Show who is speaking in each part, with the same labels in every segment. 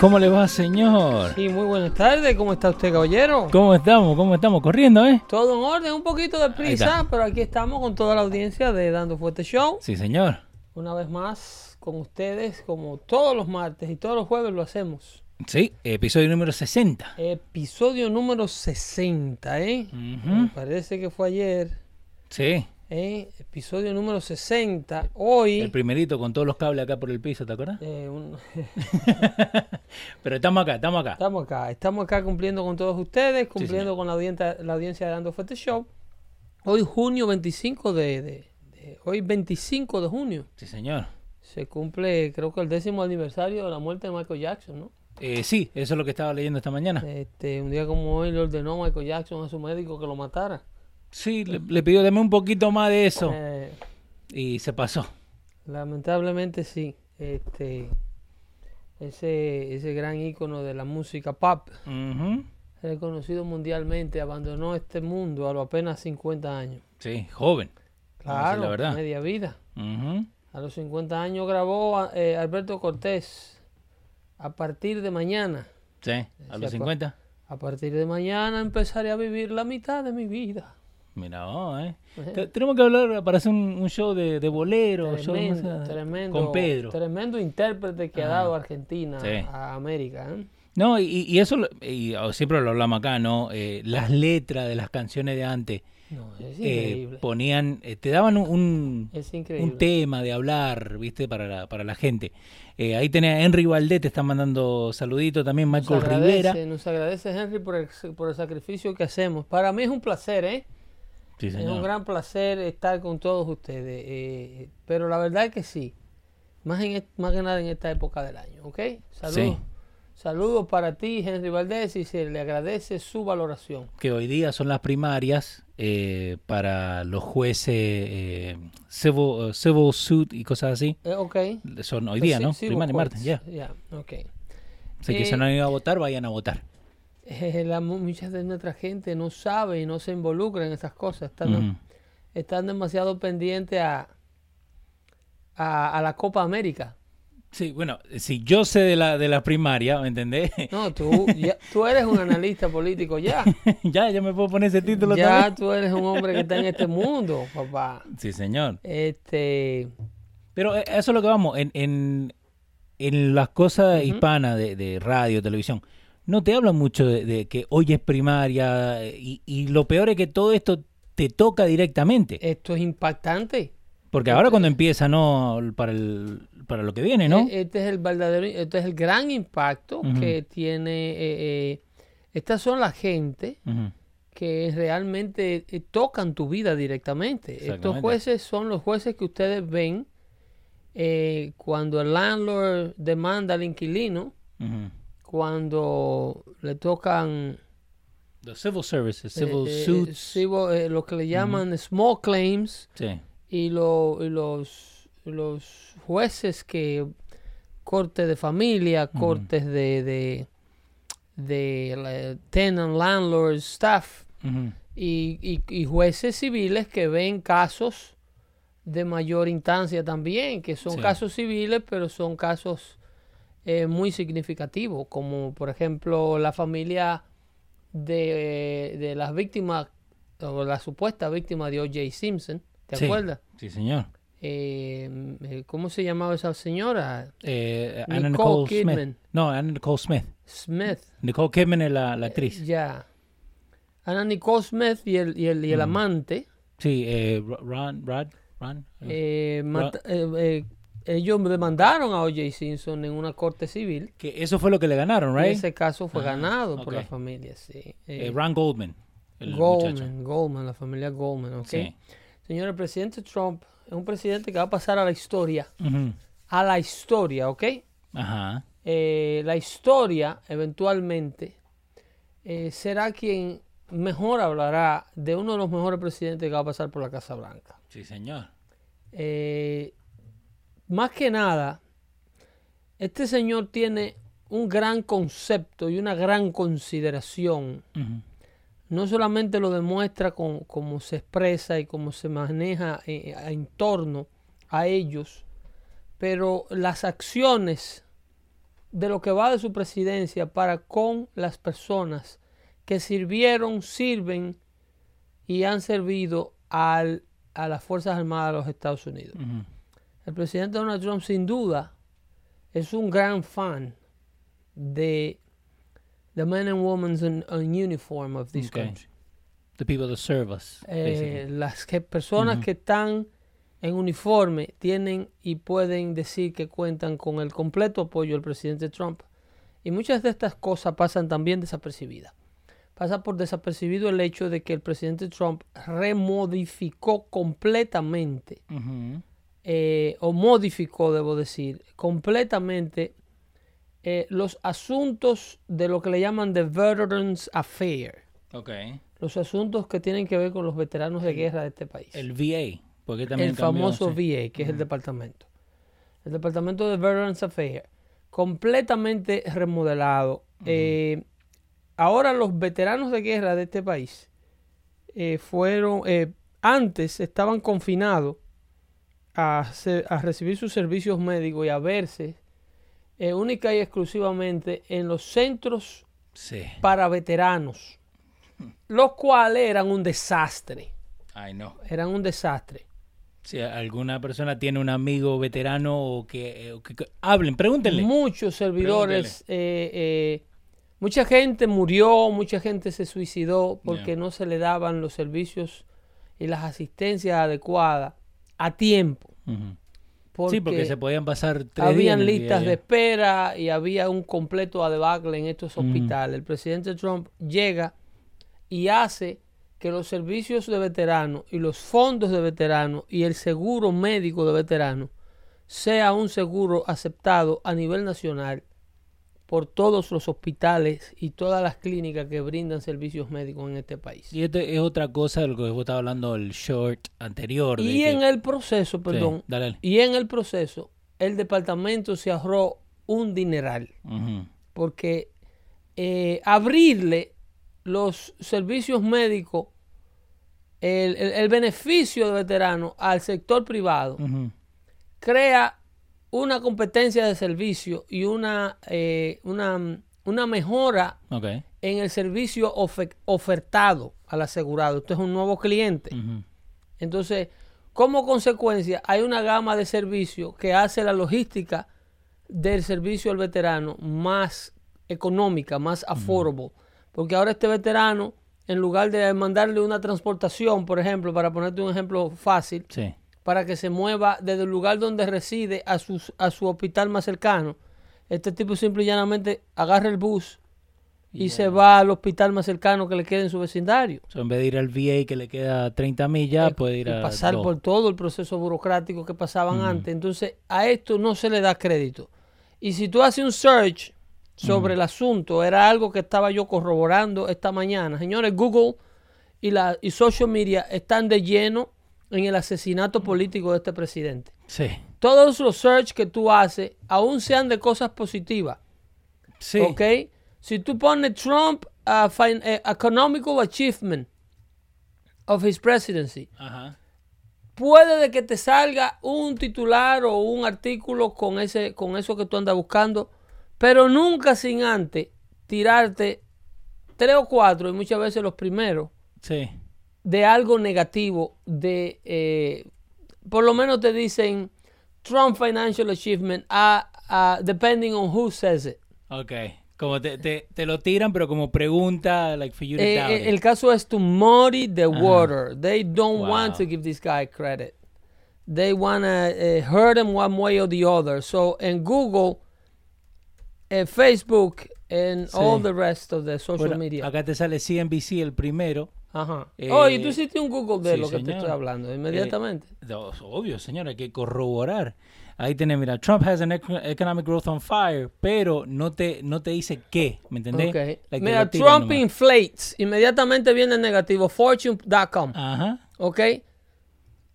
Speaker 1: ¿Cómo le va, señor?
Speaker 2: Sí, muy buenas tardes. ¿Cómo está usted, caballero?
Speaker 1: ¿Cómo estamos? ¿Cómo estamos? Corriendo, ¿eh?
Speaker 2: Todo en orden, un poquito de prisa, pero aquí estamos con toda la audiencia de Dando Fuerte Show.
Speaker 1: Sí, señor.
Speaker 2: Una vez más con ustedes, como todos los martes y todos los jueves lo hacemos.
Speaker 1: Sí, episodio número 60.
Speaker 2: Episodio número 60, ¿eh? Me parece que fue ayer.
Speaker 1: Sí.
Speaker 2: ¿Eh? Episodio número 60. Hoy.
Speaker 1: El primerito con todos los cables acá por el piso, ¿te acuerdas?
Speaker 2: eh, un-
Speaker 1: Pero estamos acá, estamos acá.
Speaker 2: Estamos acá, estamos acá cumpliendo con todos ustedes, cumpliendo con la audiencia, la audiencia de Dando Fuerte Show. Hoy junio 25 de, de- de- hoy 25 de junio
Speaker 1: Sí, señor.
Speaker 2: se cumple, creo que el décimo aniversario de la muerte de Michael Jackson, ¿no?
Speaker 1: Eh, sí, eso es lo que estaba leyendo esta mañana.
Speaker 2: Este, un día como hoy le ordenó Michael Jackson a su médico que lo matara.
Speaker 1: Sí, le, le pidió dame un poquito más de eso.
Speaker 2: Eh,
Speaker 1: Y se pasó.
Speaker 2: lamentablemente sí. Este, ese, ese gran ícono de la música pop, reconocido mundialmente, abandonó este mundo a los apenas 50 años.
Speaker 1: Sí, joven.
Speaker 2: Claro,
Speaker 1: la verdad.
Speaker 2: media vida. A los 50 años grabó eh, Alberto Cortés. A partir de mañana,
Speaker 1: Sí, a los
Speaker 2: apa-
Speaker 1: 50.
Speaker 2: a partir de mañana empezaré a vivir la mitad de mi vida.
Speaker 1: Mira, ¿eh?
Speaker 2: Ejé.
Speaker 1: Te- Tenemos que hablar para hacer un, un show de, de bolero, show
Speaker 2: tremendo,
Speaker 1: con Pedro.
Speaker 2: tremendo intérprete que ha dado Argentina
Speaker 1: Sí.
Speaker 2: a América. ¿eh?
Speaker 1: No, y, y eso, y, siempre lo hablamos acá, ¿no? Eh, las letras de las canciones de antes
Speaker 2: No, es
Speaker 1: eh,
Speaker 2: increíble.
Speaker 1: ponían, eh, te daban un, un, tema de hablar, ¿viste? Para la, para la gente. Eh, ahí tenés a Henry Valdés, te está mandando saludito también,
Speaker 2: nos
Speaker 1: Michael Rivera.
Speaker 2: nos agradece Henry por el, por el sacrificio que hacemos. Para mí es un placer, ¿eh?
Speaker 1: Sí,
Speaker 2: Es un
Speaker 1: señor.
Speaker 2: gran placer estar con todos ustedes. eh, pero la verdad es que sí. Más, en, est- más que nada en esta época del año, ¿ok? Saludos.
Speaker 1: Sí.
Speaker 2: Saludos para ti, Henry Valdés, y se le agradece su valoración.
Speaker 1: Que hoy día son las primarias eh, para los jueces eh, civil, civil suit y cosas así.
Speaker 2: Eh, ok.
Speaker 1: Son hoy
Speaker 2: Pues
Speaker 1: día, ¿no?
Speaker 2: sí,
Speaker 1: Primaria,
Speaker 2: vos
Speaker 1: martes, ya.
Speaker 2: puedes. Ya, ok.
Speaker 1: Así que
Speaker 2: Eh,
Speaker 1: si no han ido a votar, vayan a votar.
Speaker 2: Eh, la mu- mucha de nuestra gente no sabe y no se involucra en esas cosas. Están, están demasiado pendientes a, a, a la Copa América.
Speaker 1: Sí, bueno, si yo sé de la, de la primaria, ¿me entendés?
Speaker 2: No, tú, ya- tú eres un analista político ya.
Speaker 1: ya, ya me puedo poner ese título
Speaker 2: Ya
Speaker 1: también.
Speaker 2: tú eres un hombre que está en este mundo, papá.
Speaker 1: Sí, señor.
Speaker 2: Este,
Speaker 1: Pero eh, eso es lo que vamos, en, en, en las cosas hispanas de, de radio, televisión, no te hablan mucho de, de que hoy es primaria eh, y, y lo peor es que todo esto te toca directamente.
Speaker 2: esto es impactante.
Speaker 1: Porque ahora cuando empieza, ¿no? Para, el, para lo que viene, ¿no?
Speaker 2: E- Este es el verdadero, este es el gran impacto que tiene. eh, eh, estas son la gente que realmente eh, tocan tu vida directamente. Estos jueces son los jueces que ustedes ven eh, cuando el landlord demanda al inquilino. Cuando le tocan
Speaker 1: The civil services,
Speaker 2: eh,
Speaker 1: civil
Speaker 2: eh,
Speaker 1: suits.
Speaker 2: civil, eh, lo que le llaman small claims
Speaker 1: Sí.
Speaker 2: y, lo- y los, los jueces que cortes de familia, cortes de, de, de tenant, landlords, staff y, y- y jueces civiles que ven casos de mayor instancia también, que son
Speaker 1: Sí.
Speaker 2: casos civiles, pero son casos eh, muy significativos, como por ejemplo la familia de, de las víctimas o la supuesta víctima de O.J. Simpson, ¿te
Speaker 1: Sí.
Speaker 2: acuerdas?
Speaker 1: Sí, señor.
Speaker 2: eh, eh, ¿cómo se llamaba esa señora?
Speaker 1: Eh, Anna
Speaker 2: Nicole
Speaker 1: Nicole Smith.
Speaker 2: Kidman.
Speaker 1: No, Anna Nicole Smith.
Speaker 2: Smith.
Speaker 1: Nicole Kidman es la, la actriz.
Speaker 2: Ya. Ana Nicole Smith y el, y el, y el amante,
Speaker 1: Sí, eh, Ro- Ron, Rod, Ron.
Speaker 2: eh, mata- ellos demandaron a O.J. Simpson en una corte civil.
Speaker 1: que eso fue lo que le ganaron,
Speaker 2: Y
Speaker 1: right?
Speaker 2: ese caso fue ganado por la familia, sí.
Speaker 1: Eh,
Speaker 2: Eh,
Speaker 1: Ron Goldman. El muchacho.
Speaker 2: Goldman, Goldman, la familia Goldman, ¿ok?
Speaker 1: Sí.
Speaker 2: Señor, el presidente Trump es un presidente que va a pasar a la historia.
Speaker 1: Ujú.
Speaker 2: A la historia, ¿ok?
Speaker 1: Ajá.
Speaker 2: Eh, la historia, eventualmente, eh, será quien mejor hablará de uno de los mejores presidentes que va a pasar por la Casa Blanca.
Speaker 1: Sí, señor.
Speaker 2: Eh, más que nada, este señor tiene un gran concepto y una gran consideración. No solamente lo demuestra con cómo se expresa y cómo se maneja eh, en torno a ellos, pero las acciones de lo que va de su presidencia para con las personas que sirvieron, sirven y han servido al- a las Fuerzas Armadas de los Estados Unidos. El presidente Donald Trump sin duda es un gran fan de the men and women in, in uniform of this
Speaker 1: Okay.
Speaker 2: country.
Speaker 1: The people that serve us.
Speaker 2: Eh, las que, personas que están en uniforme tienen y pueden decir que cuentan con el completo apoyo del presidente Trump. Y muchas de estas cosas pasan también desapercibidas. Pasa por desapercibido el hecho de que el presidente Trump remodificó completamente. Eh, o modificó, debo decir, completamente eh, los asuntos de lo que le llaman the Veterans Affair,
Speaker 1: Ok.
Speaker 2: los asuntos que tienen que ver con los veteranos de guerra de este país.
Speaker 1: El VA. Porque también
Speaker 2: El
Speaker 1: cambió,
Speaker 2: famoso
Speaker 1: sí.
Speaker 2: VA, que es el departamento. El departamento de Veterans Affairs, completamente remodelado. Eh, ahora los veteranos de guerra de este país eh, fueron, antes estaban confinados a, recibir sus servicios médicos y a verse eh, única y exclusivamente en los centros
Speaker 1: Sí.
Speaker 2: para veteranos, los cuales eran un desastre,
Speaker 1: Ay, no.
Speaker 2: eran un desastre.
Speaker 1: Si alguna persona tiene un amigo veterano o que, o que- que- hablen, pregúntenle.
Speaker 2: Muchos servidores, eh, eh, mucha gente murió, mucha gente se suicidó porque no se le daban los servicios y las asistencias adecuadas a tiempo. Porque,
Speaker 1: sí, porque se podían pasar tres días
Speaker 2: habían listas de espera y había un completo debacle en estos hospitales. El presidente Trump llega y hace que los servicios de veteranos y los fondos de veteranos y el seguro médico de veteranos sea un seguro aceptado a nivel nacional por todos los hospitales y todas las clínicas que brindan servicios médicos en este país.
Speaker 1: Y esto es otra cosa de lo que vos estabas hablando el short anterior.
Speaker 2: Y
Speaker 1: que-
Speaker 2: en el proceso, perdón,
Speaker 1: dale, dale.
Speaker 2: y en el proceso, el departamento se ahorró un dineral. Porque eh, abrirle los servicios médicos, el, el- el beneficio de veterano al sector privado, crea una competencia de servicio y una, eh, una, una mejora en el servicio ofe- ofertado al asegurado. Esto es un nuevo cliente. Entonces, como consecuencia, hay una gama de servicios que hace la logística del servicio al veterano más económica, más affordable. Porque ahora este veterano, en lugar de mandarle una transportación, por ejemplo, para ponerte un ejemplo fácil,
Speaker 1: Sí.
Speaker 2: Para que se mueva desde el lugar donde reside a, sus- a su hospital más cercano, este tipo simple y llanamente agarra el bus y se va al hospital más cercano que le quede en su vecindario.
Speaker 1: En vez de ir al VA que le queda 30 millas,
Speaker 2: Eh,
Speaker 1: puede ir
Speaker 2: y
Speaker 1: a.
Speaker 2: pasar
Speaker 1: dos.
Speaker 2: por todo el proceso burocrático que pasaban antes. Entonces, a esto no se le da crédito. Y si tú haces un search sobre el asunto, era algo que estaba yo corroborando esta mañana. Señores, Google y, la, y social media están de lleno en el asesinato político de este presidente.
Speaker 1: Sí.
Speaker 2: Todos los search que tú haces, aún sean de cosas positivas,
Speaker 1: Sí.
Speaker 2: ¿ok? Si tú pones Trump uh, fin- eh, Economical Achievement of his presidency,
Speaker 1: Ajá.
Speaker 2: puede de que te salga un titular o un artículo con ese con eso que tú andas buscando, pero nunca sin antes tirarte tres o cuatro y muchas veces los primeros
Speaker 1: Sí.
Speaker 2: De algo negativo de eh, por lo menos te dicen Trump Financial Achievement, uh, uh, depending on who says it.
Speaker 1: Ok. Como te, te, te lo tiran, pero como pregunta, like for you to
Speaker 2: Eh, eh,
Speaker 1: it.
Speaker 2: el caso es to muddy the water. They don't want to give this guy credit. They want to hurt him one way or the other. So en Google, en Facebook, and
Speaker 1: Sí.
Speaker 2: all the rest of the social
Speaker 1: Bueno,
Speaker 2: media.
Speaker 1: acá te sale CNBC el primero.
Speaker 2: Ajá.
Speaker 1: Eh,
Speaker 2: oh, y tú hiciste un Google de
Speaker 1: sí,
Speaker 2: lo que te
Speaker 1: señor.
Speaker 2: estoy hablando inmediatamente.
Speaker 1: No, obvio, señor, hay que corroborar. Ahí tenés, mira, Trump has an ec- economic growth on fire, pero no te, no te dice qué, ¿me entendés? Like, te
Speaker 2: Mira, Trump
Speaker 1: nomás.
Speaker 2: inflates. Inmediatamente viene el negativo. Fortune.com.
Speaker 1: Ajá.
Speaker 2: Ok.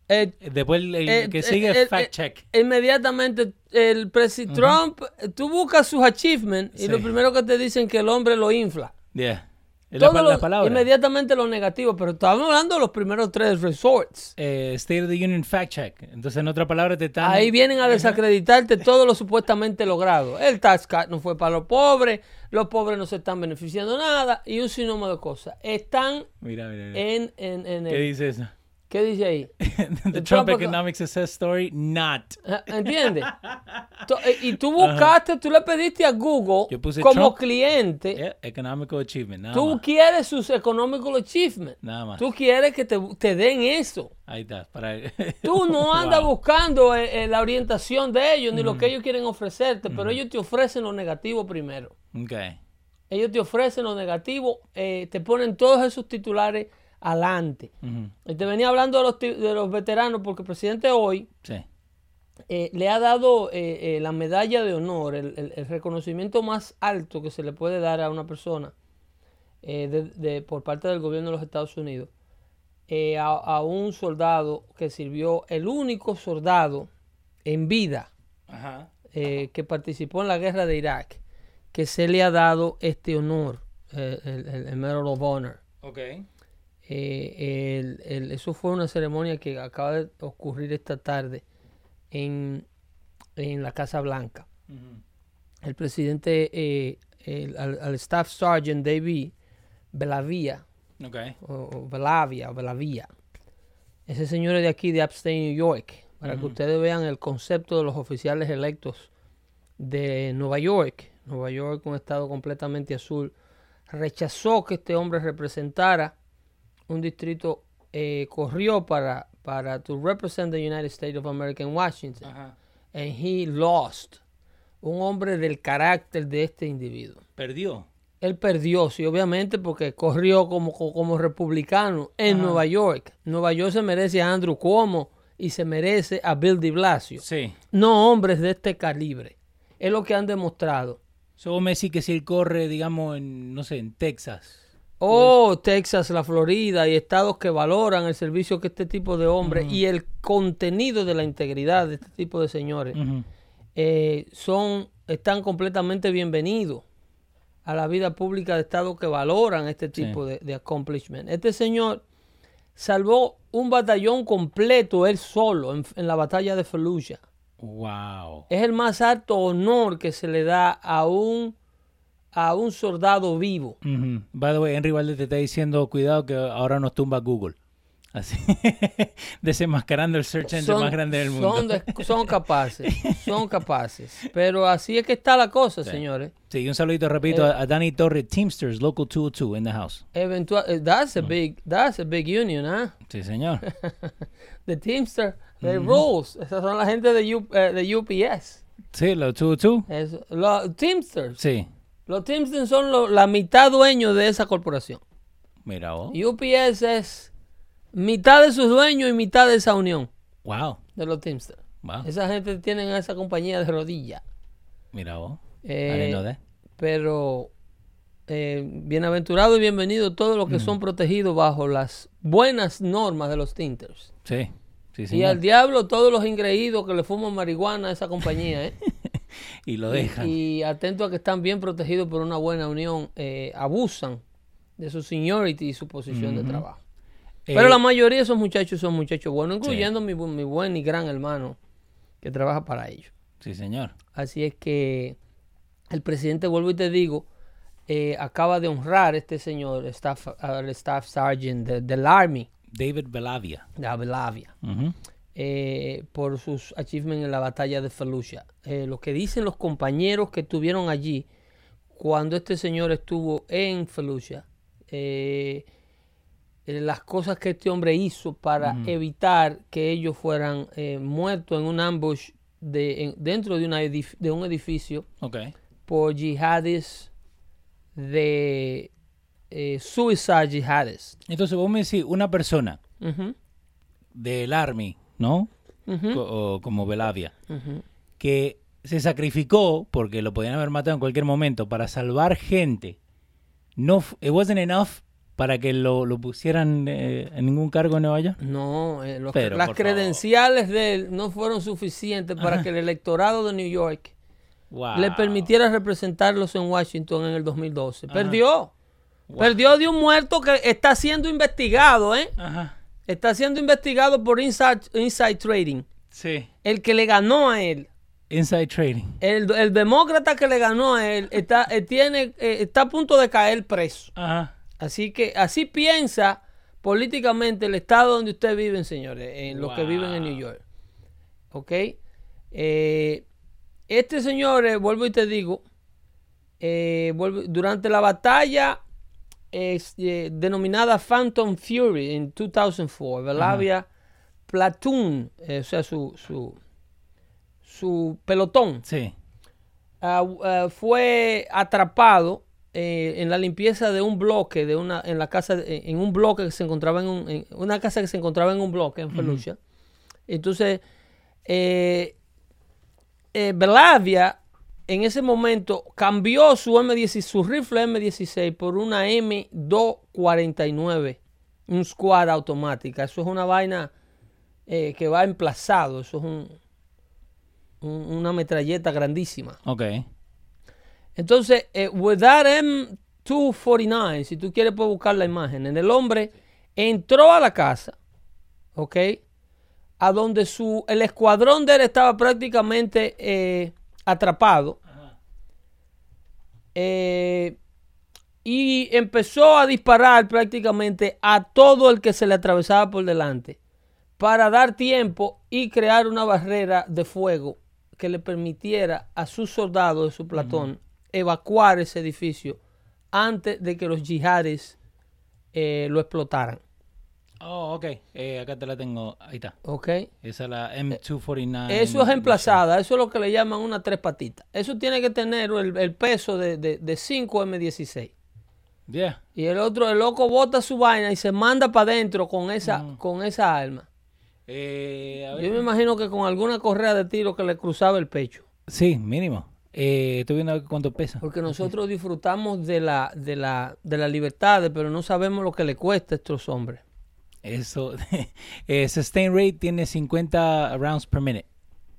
Speaker 2: Eh,
Speaker 1: Después el, el
Speaker 2: Eh,
Speaker 1: que
Speaker 2: eh,
Speaker 1: sigue
Speaker 2: eh,
Speaker 1: fact
Speaker 2: eh,
Speaker 1: check.
Speaker 2: Inmediatamente el presidente Trump, tú buscas sus achievements y lo primero que te dicen que el hombre lo infla.
Speaker 1: Yeah. La,
Speaker 2: Todo
Speaker 1: pa-
Speaker 2: lo-
Speaker 1: la palabra.
Speaker 2: Inmediatamente lo negativo, pero estamos hablando de los primeros tres resorts.
Speaker 1: Eh, State of the Union fact check. Entonces, en otra palabra, te están.
Speaker 2: Ahí vienen a desacreditarte todo lo supuestamente logrado. El tax cut no fue para los pobres, los pobres no se están beneficiando nada y un sinnúmero de cosas. Están
Speaker 1: Mira, mira, mira.
Speaker 2: en, en, en
Speaker 1: ¿Qué
Speaker 2: el-
Speaker 1: dice eso?
Speaker 2: ¿Qué dice ahí?
Speaker 1: The
Speaker 2: Trump
Speaker 1: Trump
Speaker 2: eco-
Speaker 1: Economic Success Story, not.
Speaker 2: Ah, ¿Entiendes? Eh, y tú buscaste, tú le pediste a Google como
Speaker 1: Trump.
Speaker 2: cliente,
Speaker 1: Yeah, economical achievement, nada
Speaker 2: tú
Speaker 1: más.
Speaker 2: quieres sus economical achievements.
Speaker 1: Nada más.
Speaker 2: Tú quieres que te, te den eso.
Speaker 1: Ahí está. Para...
Speaker 2: Tú no andas
Speaker 1: Wow.
Speaker 2: buscando eh, eh, la orientación de ellos ni lo que ellos quieren ofrecerte, pero ellos te ofrecen lo negativo primero.
Speaker 1: Ok.
Speaker 2: Ellos te ofrecen lo negativo, eh, te ponen todos esos titulares adelante. Y te venía hablando de los, de los veteranos porque el presidente hoy
Speaker 1: Sí.
Speaker 2: eh, le ha dado eh, eh, la medalla de honor, el, el- el reconocimiento más alto que se le puede dar a una persona de- de- por parte del gobierno de los Estados Unidos, a, a un soldado que sirvió, el único soldado en vida
Speaker 1: Ajá.
Speaker 2: que participó en la guerra de Irak, que se le ha dado este honor, el, el- Medal of Honor.
Speaker 1: Ok.
Speaker 2: Eh, el- el- eso fue una ceremonia que acaba de ocurrir esta tarde en, en la Casa Blanca. El presidente, eh, el- al, al Staff Sergeant David Belavia,
Speaker 1: Ok.
Speaker 2: o, o Belavia, o Belavia, ese señor es de aquí, de Upstate New York, para que ustedes vean el concepto de los oficiales electos de Nueva York. Nueva York, un estado completamente azul, rechazó que este hombre representara un distrito, eh, corrió para, para to represent the United States of America en Washington.
Speaker 1: Ajá.
Speaker 2: And he lost. Un hombre del carácter de este individuo.
Speaker 1: Perdió.
Speaker 2: Él perdió, sí, obviamente, porque corrió como, como, republicano en Nueva York. Nueva York se merece a Andrew Cuomo y se merece a Bill de Blasio.
Speaker 1: Sí.
Speaker 2: No hombres de este calibre. Es lo que han demostrado.
Speaker 1: So, vos me decís que si él corre, digamos, en, no sé, en Texas.
Speaker 2: Oh, Texas, la Florida y estados que valoran el servicio que este tipo de hombres y el contenido de la integridad de este tipo de señores eh, son están completamente bienvenidos a la vida pública de estados que valoran este tipo de, de accomplishment. Este señor salvó un batallón completo él solo en, en la batalla de Fallujah.
Speaker 1: Wow.
Speaker 2: Es el más alto honor que se le da a un a un soldado vivo.
Speaker 1: Ujú. By the way, Henry Valdez te está diciendo, cuidado que ahora nos tumba Google. Así. Desenmascarando el search engine más grande del mundo.
Speaker 2: Son, de- son capaces, son capaces. Pero así es que está la cosa, señores.
Speaker 1: Sí, un saludito, repito, a, a Danny Torres, Teamsters, Local 202 in the house.
Speaker 2: Eventual, eh, that's a big, that's a big union, ¿ah?
Speaker 1: Sí, señor.
Speaker 2: The Teamster, the rules. Esas son la gente de, U- eh, de UPS.
Speaker 1: Sí, los 202.
Speaker 2: Es- los Teamsters.
Speaker 1: Sí.
Speaker 2: Los Teamsters son lo- la mitad dueños de esa corporación.
Speaker 1: Mira vos.
Speaker 2: UPS es mitad de sus dueños y mitad de esa unión
Speaker 1: Wow.
Speaker 2: de los Teamsters.
Speaker 1: Wow.
Speaker 2: Esa gente tiene esa compañía de rodilla.
Speaker 1: Mira vos.
Speaker 2: Eh,
Speaker 1: that.
Speaker 2: pero eh, bienaventurado y bienvenido todos
Speaker 1: Mm.
Speaker 2: los que son protegidos bajo las buenas normas de los Teamsters.
Speaker 1: Sí. Sí,
Speaker 2: Y
Speaker 1: señor.
Speaker 2: al diablo todos los ingreídos que le fuman marihuana a esa compañía, ¿eh?
Speaker 1: Y lo dejan.
Speaker 2: y atento a que están bien protegidos por una buena unión, eh, abusan de su seniority y su posición de trabajo.
Speaker 1: Eh,
Speaker 2: Pero la mayoría de esos muchachos son muchachos buenos, incluyendo mi, mi buen y gran hermano que trabaja para ellos.
Speaker 1: Sí, señor.
Speaker 2: Así es que el presidente, vuelvo y te digo, eh, acaba de honrar a este señor, staff, al staff sergeant de- del Army,
Speaker 1: David Belavia.
Speaker 2: de Abelavia.
Speaker 1: Ujú.
Speaker 2: Eh, por sus achievements en la batalla de Fallujah. Eh, lo que dicen los compañeros que estuvieron allí cuando este señor estuvo en Fallujah, eh, las cosas que este hombre hizo para evitar que ellos fueran muertos en un ambush de, en- dentro de, una de un edificio
Speaker 1: Ok.
Speaker 2: por yihadis de suicide jihadis.
Speaker 1: Entonces vos me decís, una persona del Army, ¿no? o como Belavia, que se sacrificó, porque lo podían haber matado en cualquier momento, para salvar gente. No, it wasn't enough para que lo, lo pusieran eh, en ningún cargo en Nueva York.
Speaker 2: No, eh, los-
Speaker 1: Pero,
Speaker 2: las
Speaker 1: favor.
Speaker 2: credenciales de él no fueron suficientes para que el electorado de New York
Speaker 1: Wow.
Speaker 2: le permitiera representarlos en Washington en el 2012. Perdió. Perdió de un muerto que está siendo investigado, ¿eh?
Speaker 1: Ajá.
Speaker 2: Está siendo investigado por Inside, Inside Trading.
Speaker 1: Sí.
Speaker 2: El que le ganó a él.
Speaker 1: Inside trading.
Speaker 2: El, el demócrata que le ganó a él está, eh, tiene, eh, está a punto de caer preso.
Speaker 1: Ajá.
Speaker 2: Así que así piensa políticamente el estado donde ustedes viven, señores, en los que viven en New York. ¿Ok? Eh, este señor, eh, vuelvo y te digo, eh, vuelvo- durante la batalla es, eh, denominada Phantom Fury en 2004, Belavia Platoon, eh, o sea, su, su, su pelotón,
Speaker 1: Sí.
Speaker 2: ah, ah, fue atrapado eh, en la limpieza de un bloque de una en la casa de- en un bloque que se encontraba en, un- en una casa que se encontraba en un bloque en Fallujah. Entonces eh, eh, Belavia en ese momento cambió su M16 su rifle M16 por una M249 un squad automática eso es una vaina eh, que va emplazado eso es un- un- una metralleta grandísima
Speaker 1: Ok.
Speaker 2: entonces, eh, with that M249, si tú quieres puedes buscar la imagen, en el hombre entró a la casa, ¿ok? A donde su, el escuadrón de él estaba prácticamente eh, atrapado. Eh, y empezó a disparar prácticamente a todo el que se le atravesaba por delante para dar tiempo y crear una barrera de fuego que le permitiera a sus soldados de su platón evacuar ese edificio antes de que los yihadis eh, lo explotaran.
Speaker 1: Oh, ok. Eh, acá te la tengo. Ahí está.
Speaker 2: ¿Ok?
Speaker 1: Esa es la M249.
Speaker 2: Eso es emplazada, eso es lo que le llaman una tres patitas. Eso tiene que tener el, el peso de, de, de 5 M16.
Speaker 1: Yeah.
Speaker 2: Y el otro, el loco bota su vaina y se manda para adentro con esa, con esa arma.
Speaker 1: Eh, a ver.
Speaker 2: Yo me imagino que con alguna correa de tiro que le cruzaba el pecho.
Speaker 1: Sí, mínimo. Eh, estoy viendo cuánto pesa.
Speaker 2: Porque nosotros disfrutamos de la, de la, de la libertad, pero no sabemos lo que le cuesta a estos hombres.
Speaker 1: Eso. eh, sustain rate tiene 50 rounds per minute.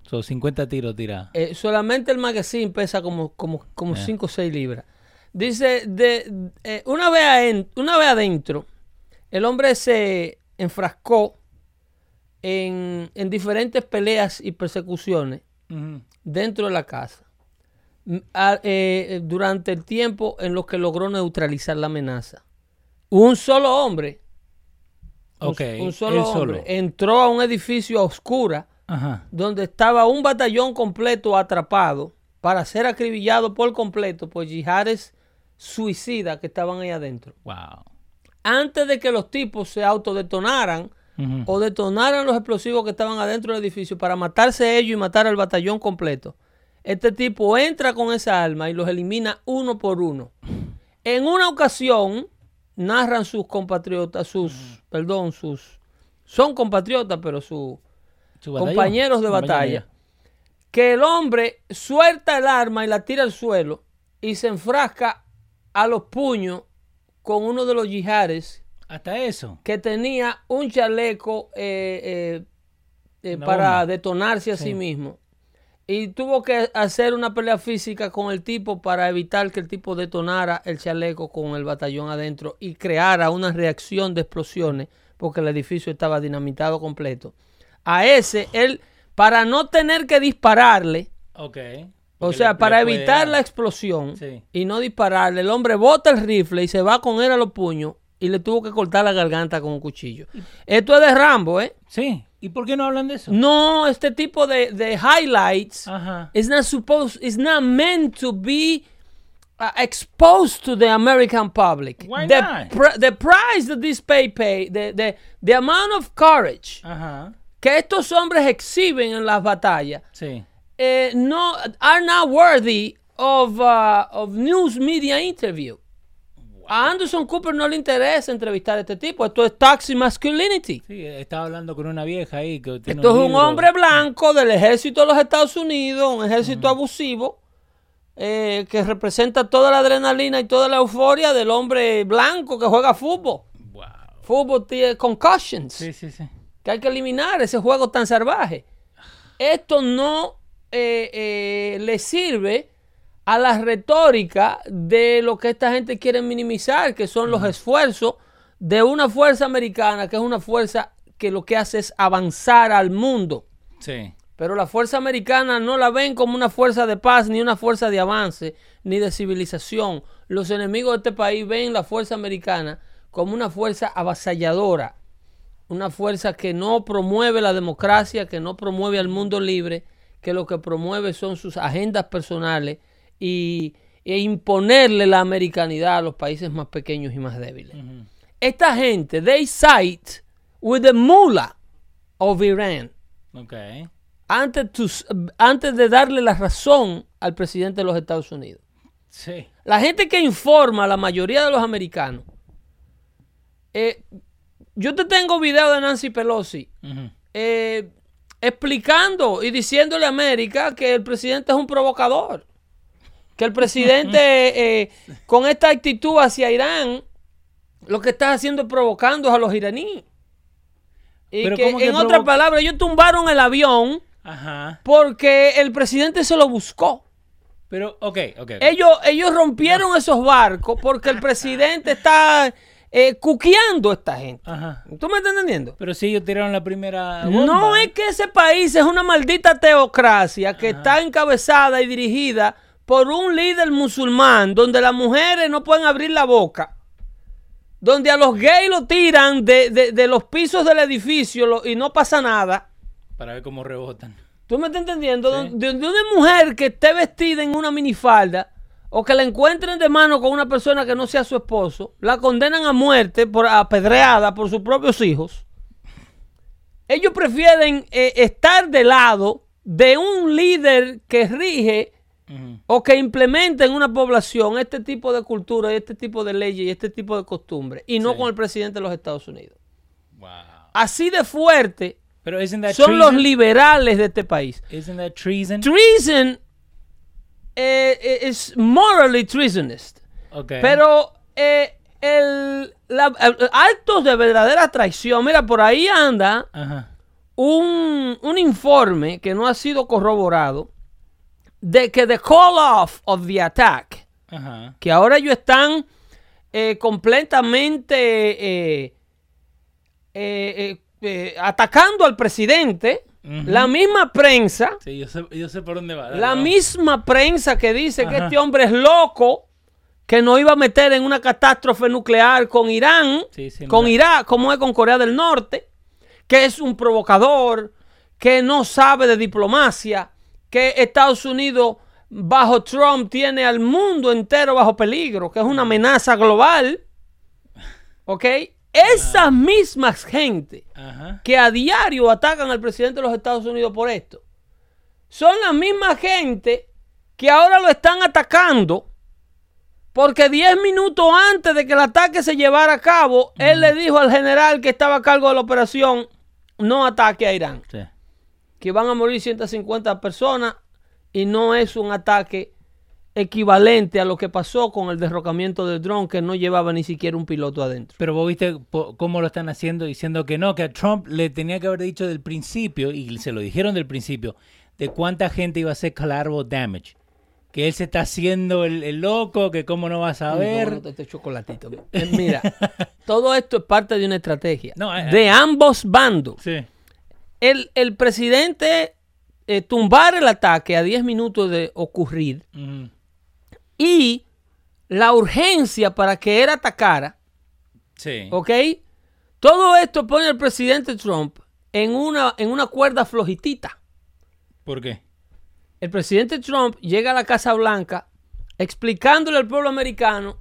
Speaker 1: So 50 tiros tira.
Speaker 2: Eh, solamente el magazine pesa como, como, como
Speaker 1: Yeah.
Speaker 2: 5 o 6 libras. Dice, de, eh, una, vez aden- una vez adentro, el hombre se enfrascó en, en diferentes peleas y persecuciones dentro de la casa. A- eh, durante el tiempo en lo que logró neutralizar la amenaza. Un solo hombre, un- solo hombre, entró a un edificio a oscura
Speaker 1: Ajá.
Speaker 2: donde estaba un batallón completo atrapado para ser acribillado por completo por yihades suicidas que estaban ahí adentro.
Speaker 1: Wow.
Speaker 2: Antes de que los tipos se autodetonaran o detonaran los explosivos que estaban adentro del edificio para matarse ellos y matar al batallón completo, este tipo entra con esa arma y los elimina uno por uno. En una ocasión, narran sus compatriotas, sus, perdón, sus, son compatriotas, pero sus
Speaker 1: Su
Speaker 2: compañeros de batalla, que el hombre suelta el arma y la tira al suelo y se enfrasca a los puños con uno de los yihades
Speaker 1: ya. Hasta eso.
Speaker 2: que tenía un chaleco eh, eh, eh, para
Speaker 1: bomba.
Speaker 2: detonarse a sí.
Speaker 1: Sí.
Speaker 2: mismo. Y tuvo que hacer una pelea física con el tipo para evitar que el tipo detonara el chaleco con el batallón adentro y creara una reacción de explosiones porque el edificio estaba dinamitado completo. A ese, él, para no tener que dispararle,
Speaker 1: Ok.
Speaker 2: o sea,
Speaker 1: le-
Speaker 2: para
Speaker 1: le
Speaker 2: evitar la explosión
Speaker 1: Sí.
Speaker 2: y no dispararle, el hombre bota el rifle y se va con él a los puños y le tuvo que cortar la garganta con un cuchillo. Esto es de Rambo, ¿eh?
Speaker 1: Sí. ¿Y por qué no hablan de eso?
Speaker 2: No, este tipo de, de highlights
Speaker 1: Ajá.
Speaker 2: is not supposed, is not meant to be uh, exposed to the American public.
Speaker 1: Why
Speaker 2: the,
Speaker 1: not?
Speaker 2: pr- the price that this pay pay, the, the, the amount of courage
Speaker 1: Ajá.
Speaker 2: que estos hombres exhiben en las batallas,
Speaker 1: Sí.
Speaker 2: eh, no, are not worthy of, uh, of news media interview. A Anderson Cooper no le interesa entrevistar a este tipo. Esto es taxi masculinity.
Speaker 1: Sí, estaba hablando con una vieja ahí que tiene
Speaker 2: Esto es un
Speaker 1: libro.
Speaker 2: hombre blanco del ejército de los Estados Unidos, un ejército abusivo, eh, que representa toda la adrenalina y toda la euforia del hombre blanco que juega fútbol.
Speaker 1: Wow.
Speaker 2: Fútbol tiene concussions,
Speaker 1: Sí, sí, sí.
Speaker 2: que hay que eliminar ese juego tan salvaje. Esto no eh, eh, le sirve a la retórica de lo que esta gente quiere minimizar, que son los esfuerzos de una fuerza americana, que es una fuerza que lo que hace es avanzar al mundo.
Speaker 1: Sí.
Speaker 2: Pero la fuerza americana no la ven como una fuerza de paz, ni una fuerza de avance, ni de civilización. Los enemigos de este país ven la fuerza americana como una fuerza avasalladora, una fuerza que no promueve la democracia, que no promueve al mundo libre, que lo que promueve son sus agendas personales y, e imponerle la americanidad a los países más pequeños y más débiles. Esta gente, they side with the mullah of Iran
Speaker 1: Ok.
Speaker 2: antes, to- antes de darle la razón al presidente de los Estados Unidos.
Speaker 1: Sí.
Speaker 2: La gente que informa a la mayoría de los americanos. eh, yo te tengo video de Nancy Pelosi eh, explicando y diciéndole a América que el presidente es un provocador. Que el presidente eh, con esta actitud hacia Irán lo que está haciendo es provocando a los iraníes. Y
Speaker 1: Pero
Speaker 2: que,
Speaker 1: ¿cómo que
Speaker 2: en otras palabras, ellos tumbaron el avión
Speaker 1: Ajá.
Speaker 2: porque el presidente se lo buscó.
Speaker 1: Pero, ok, ok.
Speaker 2: Ellos, ellos rompieron esos barcos porque el presidente está eh, cuqueando a esta gente.
Speaker 1: Ajá.
Speaker 2: ¿Tú me estás entendiendo?
Speaker 1: Pero si ellos tiraron la primera
Speaker 2: No
Speaker 1: bomba.
Speaker 2: es que ese país es una maldita teocracia que está encabezada y dirigida por un líder musulmán donde las mujeres no pueden abrir la boca, donde a los gays lo tiran de, de- de los pisos del edificio lo- y no pasa nada.
Speaker 1: Para ver cómo rebotan.
Speaker 2: ¿Tú me estás entendiendo?
Speaker 1: Sí.
Speaker 2: Donde donde una mujer que esté vestida en una minifalda o que la encuentren de mano con una persona que no sea su esposo, la condenan a muerte por apedreada por sus propios hijos. Ellos prefieren eh, estar de lado de un líder que rige O que implementa en una población este tipo de cultura, y este tipo de leyes y este tipo de costumbres, y no
Speaker 1: Sí.
Speaker 2: con el presidente de los Estados Unidos.
Speaker 1: Wow.
Speaker 2: Así de fuerte
Speaker 1: Pero
Speaker 2: son los liberales de este país.
Speaker 1: Isn't that treason?
Speaker 2: treason eh, eh, es morally treasonous.
Speaker 1: Ok.
Speaker 2: Pero eh, el, la- el- actos de verdadera traición, mira, por ahí anda un, un informe que no ha sido corroborado de que the call off of the attack,
Speaker 1: Ajá.
Speaker 2: que ahora ellos están eh, completamente eh, eh, atacando al presidente, la misma prensa
Speaker 1: Sí, yo sé, yo sé por dónde va. dale,
Speaker 2: la misma prensa que dice que este hombre es loco, que no iba a meter en una catástrofe nuclear con Irán,
Speaker 1: Sí, sí,
Speaker 2: con
Speaker 1: no.
Speaker 2: Irak, como es con Corea del Norte, que es un provocador, que no sabe de diplomacia, que Estados Unidos bajo Trump tiene al mundo entero bajo peligro, que es una amenaza global. ¿Ok? Esas mismas gente
Speaker 1: Ajá.
Speaker 2: que a diario atacan al presidente de los Estados Unidos por esto. Son la misma gente que ahora lo están atacando porque 10 minutos antes de que el ataque se llevara a cabo, él le dijo al general que estaba a cargo de la operación, no ataque a Irán,
Speaker 1: Sí.
Speaker 2: Que van a morir 150 personas y no es un ataque equivalente a lo que pasó con el derrocamiento del dron que no llevaba ni siquiera un piloto adentro.
Speaker 1: Pero vos viste cómo lo están haciendo diciendo que no, que a Trump le tenía que haber dicho del principio, y se lo dijeron del principio, de cuánta gente iba a hacer collateral damage. Que él se está haciendo el, el loco, que cómo no vas a ver.
Speaker 2: bueno este chocolatito. Eh, Mira, todo esto es parte de una estrategia
Speaker 1: No, eh,
Speaker 2: de ambos bandos.
Speaker 1: Sí.
Speaker 2: El, el presidente eh, tumbar el ataque a 10 minutos de ocurrir y la urgencia para que él atacara,
Speaker 1: Sí.
Speaker 2: ¿ok? Todo esto pone al presidente Trump en una, en una cuerda flojitita.
Speaker 1: ¿Por qué?
Speaker 2: El presidente Trump llega a la Casa Blanca explicándole al pueblo americano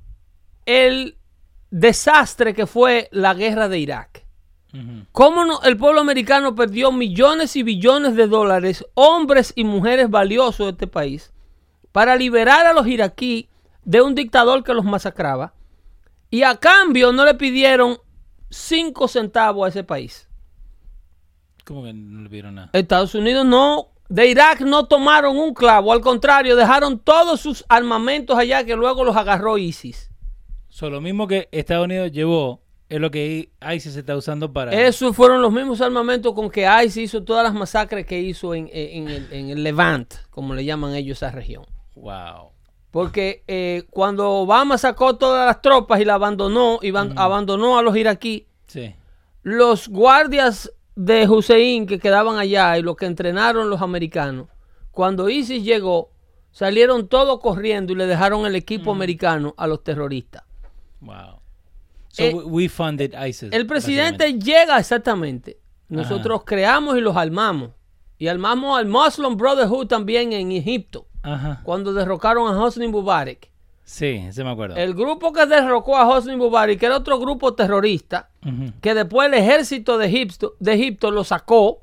Speaker 2: el desastre que fue la guerra de Irak. Cómo no- el pueblo americano perdió millones y billones de dólares, hombres y mujeres valiosos de este país, para liberar a los iraquíes de un dictador que los masacraba. Y a cambio no le pidieron cinco centavos a ese país.
Speaker 1: ¿Cómo que no le vieron nada?
Speaker 2: Estados Unidos no, de Irak no tomaron un clavo, al contrario, dejaron todos sus armamentos allá que luego los agarró ISIS.
Speaker 1: So, lo mismo que Estados Unidos llevó es lo que ISIS está usando para...
Speaker 2: Esos fueron los mismos armamentos con que ICE hizo todas las masacres que hizo en, en el, en el Levant, como le llaman ellos esa región.
Speaker 1: Wow.
Speaker 2: Porque eh, cuando Obama sacó todas las tropas y la abandonó, y ban- abandonó a los iraquíes,
Speaker 1: Sí.
Speaker 2: los guardias de Hussein que quedaban allá y los que entrenaron los americanos, cuando ISIS llegó, salieron todos corriendo y le dejaron el equipo americano a los terroristas.
Speaker 1: Wow. So
Speaker 2: Eh,
Speaker 1: we- funded ISIS.
Speaker 2: El presidente llega exactamente. Nosotros creamos y los armamos. Y armamos al Muslim Brotherhood también en Egipto,
Speaker 1: Ajá.
Speaker 2: cuando derrocaron a Hosni Mubarak.
Speaker 1: Sí, se me acuerdo.
Speaker 2: El grupo que derrocó a Hosni Mubarak, que era otro grupo terrorista, que después el ejército de Egipto, de Egipto lo sacó,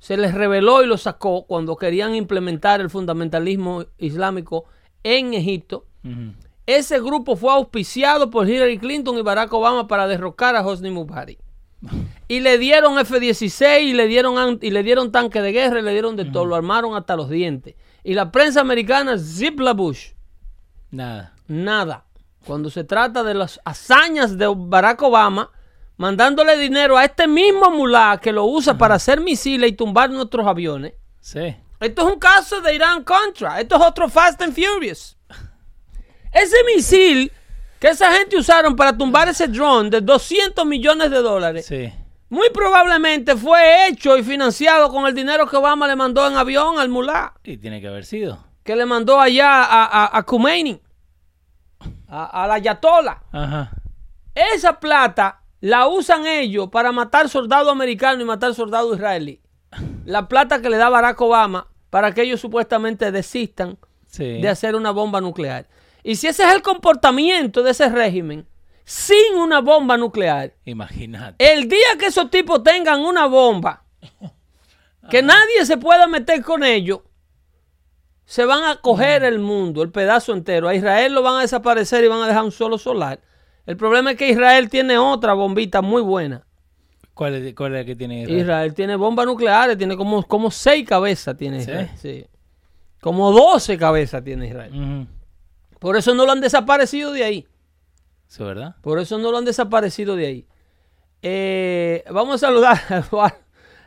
Speaker 2: se les reveló y lo sacó cuando querían implementar el fundamentalismo islámico en Egipto.
Speaker 1: Ujú.
Speaker 2: Ese grupo fue auspiciado por Hillary Clinton y Barack Obama para derrocar a Hosni Mubarak. Y le dieron F-16 y le dieron y le dieron tanque de guerra y le dieron de todo, lo armaron hasta los dientes. Y la prensa americana zip la Bush.
Speaker 1: Nada.
Speaker 2: Nada. Cuando se trata de las hazañas de Barack Obama, mandándole dinero a este mismo mulá que lo usa para hacer misiles y tumbar nuestros aviones.
Speaker 1: Sí.
Speaker 2: Esto es un caso de Irán Contra. Esto es otro Fast and Furious. Ese misil que esa gente usaron para tumbar ese drone de 200 millones de dólares,
Speaker 1: Sí.
Speaker 2: muy probablemente fue hecho y financiado con el dinero que Obama le mandó en avión al mulá,
Speaker 1: Y tiene que haber sido.
Speaker 2: que le mandó allá a, a, a Khomeini, a, a la Ayatollah.
Speaker 1: Ajá.
Speaker 2: Esa plata la usan ellos para matar soldados americanos y matar soldados israelíes. La plata que le da Barack Obama para que ellos supuestamente desistan
Speaker 1: Sí.
Speaker 2: de hacer una bomba nuclear. Y si ese es el comportamiento de ese régimen, sin una bomba nuclear,
Speaker 1: Imagínate.
Speaker 2: el día que esos tipos tengan una bomba, que nadie se pueda meter con ellos, se van a coger el mundo, el pedazo entero. A Israel lo van a desaparecer y van a dejar un solo solar. El problema es que Israel tiene otra bombita muy buena.
Speaker 1: ¿Cuál es, cuál es la que tiene Israel?
Speaker 2: Israel tiene bombas nucleares, tiene como, como seis cabezas tiene
Speaker 1: ¿Sí?
Speaker 2: Israel. sí. Como 12 cabezas tiene Israel. Por eso no lo han desaparecido de ahí.
Speaker 1: ¿Eso verdad?
Speaker 2: Por eso no lo han desaparecido de ahí. Eh, vamos a saludar a Eduardo,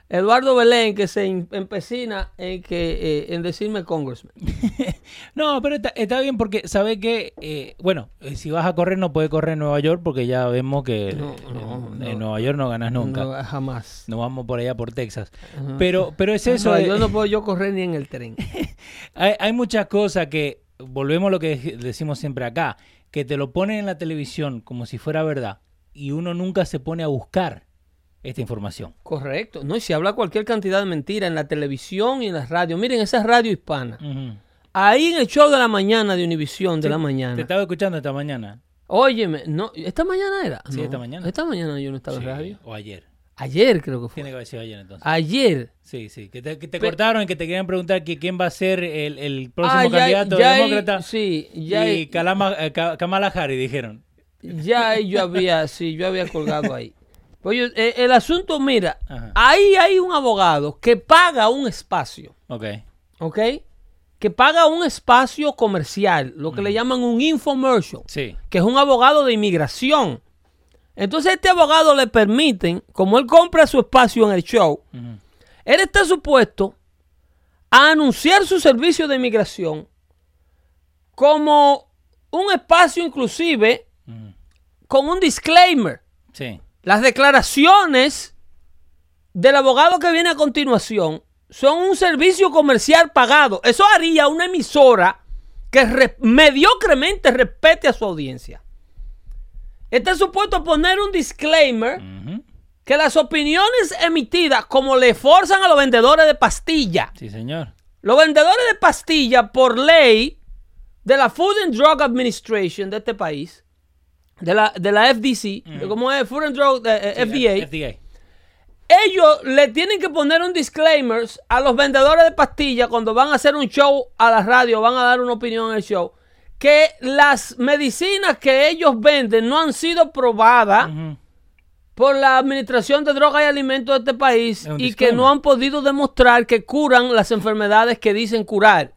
Speaker 2: Eduardo Belén, que se em- empecina en, que, eh, en decirme congressman.
Speaker 1: No, pero está, está bien porque sabe que, eh, bueno, si vas a correr no puedes correr en Nueva York porque ya vemos que
Speaker 2: No, no,
Speaker 1: en,
Speaker 2: no.
Speaker 1: en Nueva York no ganas nunca.
Speaker 2: No, jamás.
Speaker 1: Nos vamos por allá por Texas. Pero, pero es eso.
Speaker 2: No, yo no puedo yo correr ni en el tren.
Speaker 1: hay, hay muchas cosas que, volvemos a lo que decimos siempre acá, que te lo ponen en la televisión como si fuera verdad y uno nunca se pone a buscar esta información.
Speaker 2: Correcto. No, y se habla cualquier cantidad de mentira en la televisión y en las radios. Miren, esa es radio hispana. Ahí en el show de la mañana de Univisión de la
Speaker 1: Te
Speaker 2: mañana.
Speaker 1: estaba escuchando esta mañana.
Speaker 2: Óyeme, no, ¿esta mañana era?
Speaker 1: Sí,
Speaker 2: No,
Speaker 1: esta mañana.
Speaker 2: Esta mañana yo no estaba
Speaker 1: Sí,
Speaker 2: en radio.
Speaker 1: o ayer.
Speaker 2: Ayer creo que fue.
Speaker 1: Tiene que haber sido ayer entonces.
Speaker 2: Ayer.
Speaker 1: Sí, sí. Que te, que te
Speaker 2: Pe-
Speaker 1: cortaron y que te querían preguntar que quién va a ser el, el próximo
Speaker 2: Ah, ya-
Speaker 1: candidato
Speaker 2: ya
Speaker 1: demócrata.
Speaker 2: sí, ya
Speaker 1: y
Speaker 2: ahí-
Speaker 1: Kalama- eh, Ka- Kamala Harris dijeron.
Speaker 2: Ya yo había, sí, yo había colgado ahí. Oye, eh, el asunto, mira,
Speaker 1: Ajá.
Speaker 2: ahí hay un abogado que paga un espacio,
Speaker 1: Ok.
Speaker 2: ¿ok? Que paga un espacio comercial, lo que le llaman un infomercial,
Speaker 1: Sí.
Speaker 2: que es un abogado de inmigración. Entonces, este abogado le permiten, como él compra su espacio en el show, él está supuesto a anunciar su servicio de inmigración como un espacio inclusive con un disclaimer.
Speaker 1: Sí.
Speaker 2: Las declaraciones del abogado que viene a continuación son un servicio comercial pagado. Eso haría una emisora que re- mediocremente respete a su audiencia. Está supuesto a poner un disclaimer que las opiniones emitidas, como le forzan a los vendedores de pastilla,
Speaker 1: Sí, señor.
Speaker 2: los vendedores de pastilla por ley de la Food and Drug Administration de este país, de la, de la FDC, de como es Food and Drug eh, eh, FDA,
Speaker 1: FDA.
Speaker 2: ellos le tienen que poner un disclaimer a los vendedores de pastillas cuando van a hacer un show a la radio, van a dar una opinión en el show, que las medicinas que ellos venden no han sido probadas por la Administración de Drogas y Alimentos de este país
Speaker 1: Es
Speaker 2: y que no han podido demostrar que curan las enfermedades que dicen curar.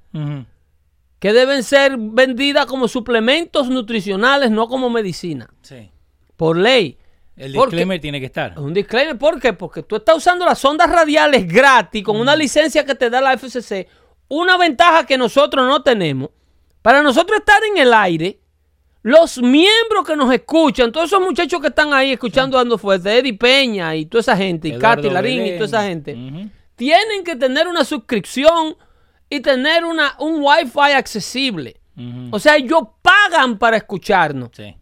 Speaker 2: Que deben ser vendidas como suplementos nutricionales, no como medicina.
Speaker 1: Sí.
Speaker 2: Por ley.
Speaker 1: El
Speaker 2: Porque-
Speaker 1: disclaimer tiene que estar.
Speaker 2: Es un disclaimer, ¿por qué? Porque tú estás usando las ondas radiales gratis con una licencia que te da la FCC, una ventaja que nosotros no tenemos. Para nosotros estar en el aire, los miembros que nos escuchan, todos esos muchachos que están ahí escuchando dando fuerte, Eddie Peña y toda esa gente, y Katy Larín y toda esa gente, tienen que tener una suscripción y tener una, un Wi-Fi accesible. O sea, ellos pagan para escucharnos.
Speaker 1: Sí.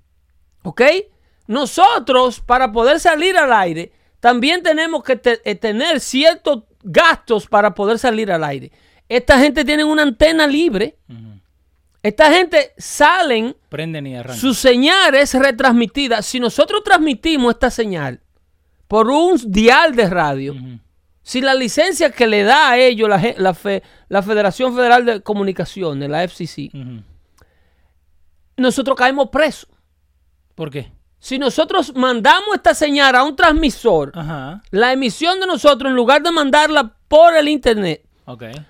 Speaker 2: ¿Ok? Nosotros, para poder salir al aire, también tenemos que te- eh, tener ciertos gastos para poder salir al aire. Esta gente tiene una antena libre. Esta gente salen,
Speaker 1: Prenden y arrancan.
Speaker 2: su señal es retransmitida. Si nosotros transmitimos esta señal por un dial de radio,
Speaker 1: Ujú.
Speaker 2: si la licencia que le da a ellos la, la fe- la Federación Federal de Comunicaciones, la FCC, nosotros caemos presos.
Speaker 1: ¿Por qué?
Speaker 2: Si nosotros mandamos esta señal a un transmisor,
Speaker 1: Ajá.
Speaker 2: la emisión de nosotros, en lugar de mandarla por el internet,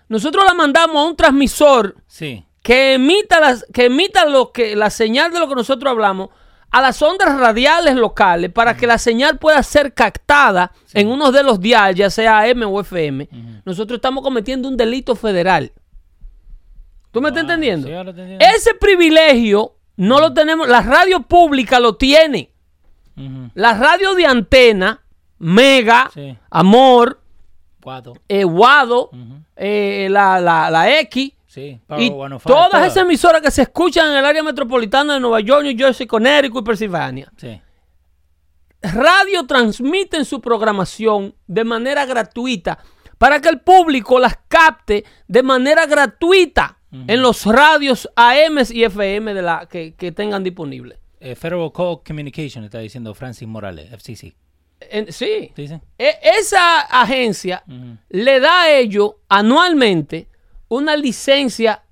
Speaker 2: nosotros la mandamos a un transmisor
Speaker 1: Sí.
Speaker 2: Que emita, las, que emita lo que, la señal de lo que nosotros hablamos a las ondas radiales locales para que la señal pueda ser captada en uno de los diales, ya sea AM o FM. Nosotros estamos cometiendo un delito federal. ¿Tú me estás
Speaker 1: Wow,
Speaker 2: entendiendo?
Speaker 1: sí, entiendo.
Speaker 2: Ese privilegio no lo tenemos, la radio pública lo tiene. La radio de antena, Mega,
Speaker 1: Sí.
Speaker 2: Amor, eh, Guado,
Speaker 1: Ujú.
Speaker 2: eh, la, la, la X
Speaker 1: Sí.
Speaker 2: y
Speaker 1: Power 105,
Speaker 2: todas esas emisoras que se escuchan en el área metropolitana de Nueva York, New Jersey, Connecticut y Pensilvania.
Speaker 1: Sí.
Speaker 2: Radio transmiten su programación de manera gratuita para que el público las capte de manera gratuita en los radios AM y FM de la, que, que tengan disponibles.
Speaker 1: Eh, Federal Code Communication, está diciendo Francis Morales, FCC.
Speaker 2: En- sí. E- esa agencia le da a ellos anualmente una licencia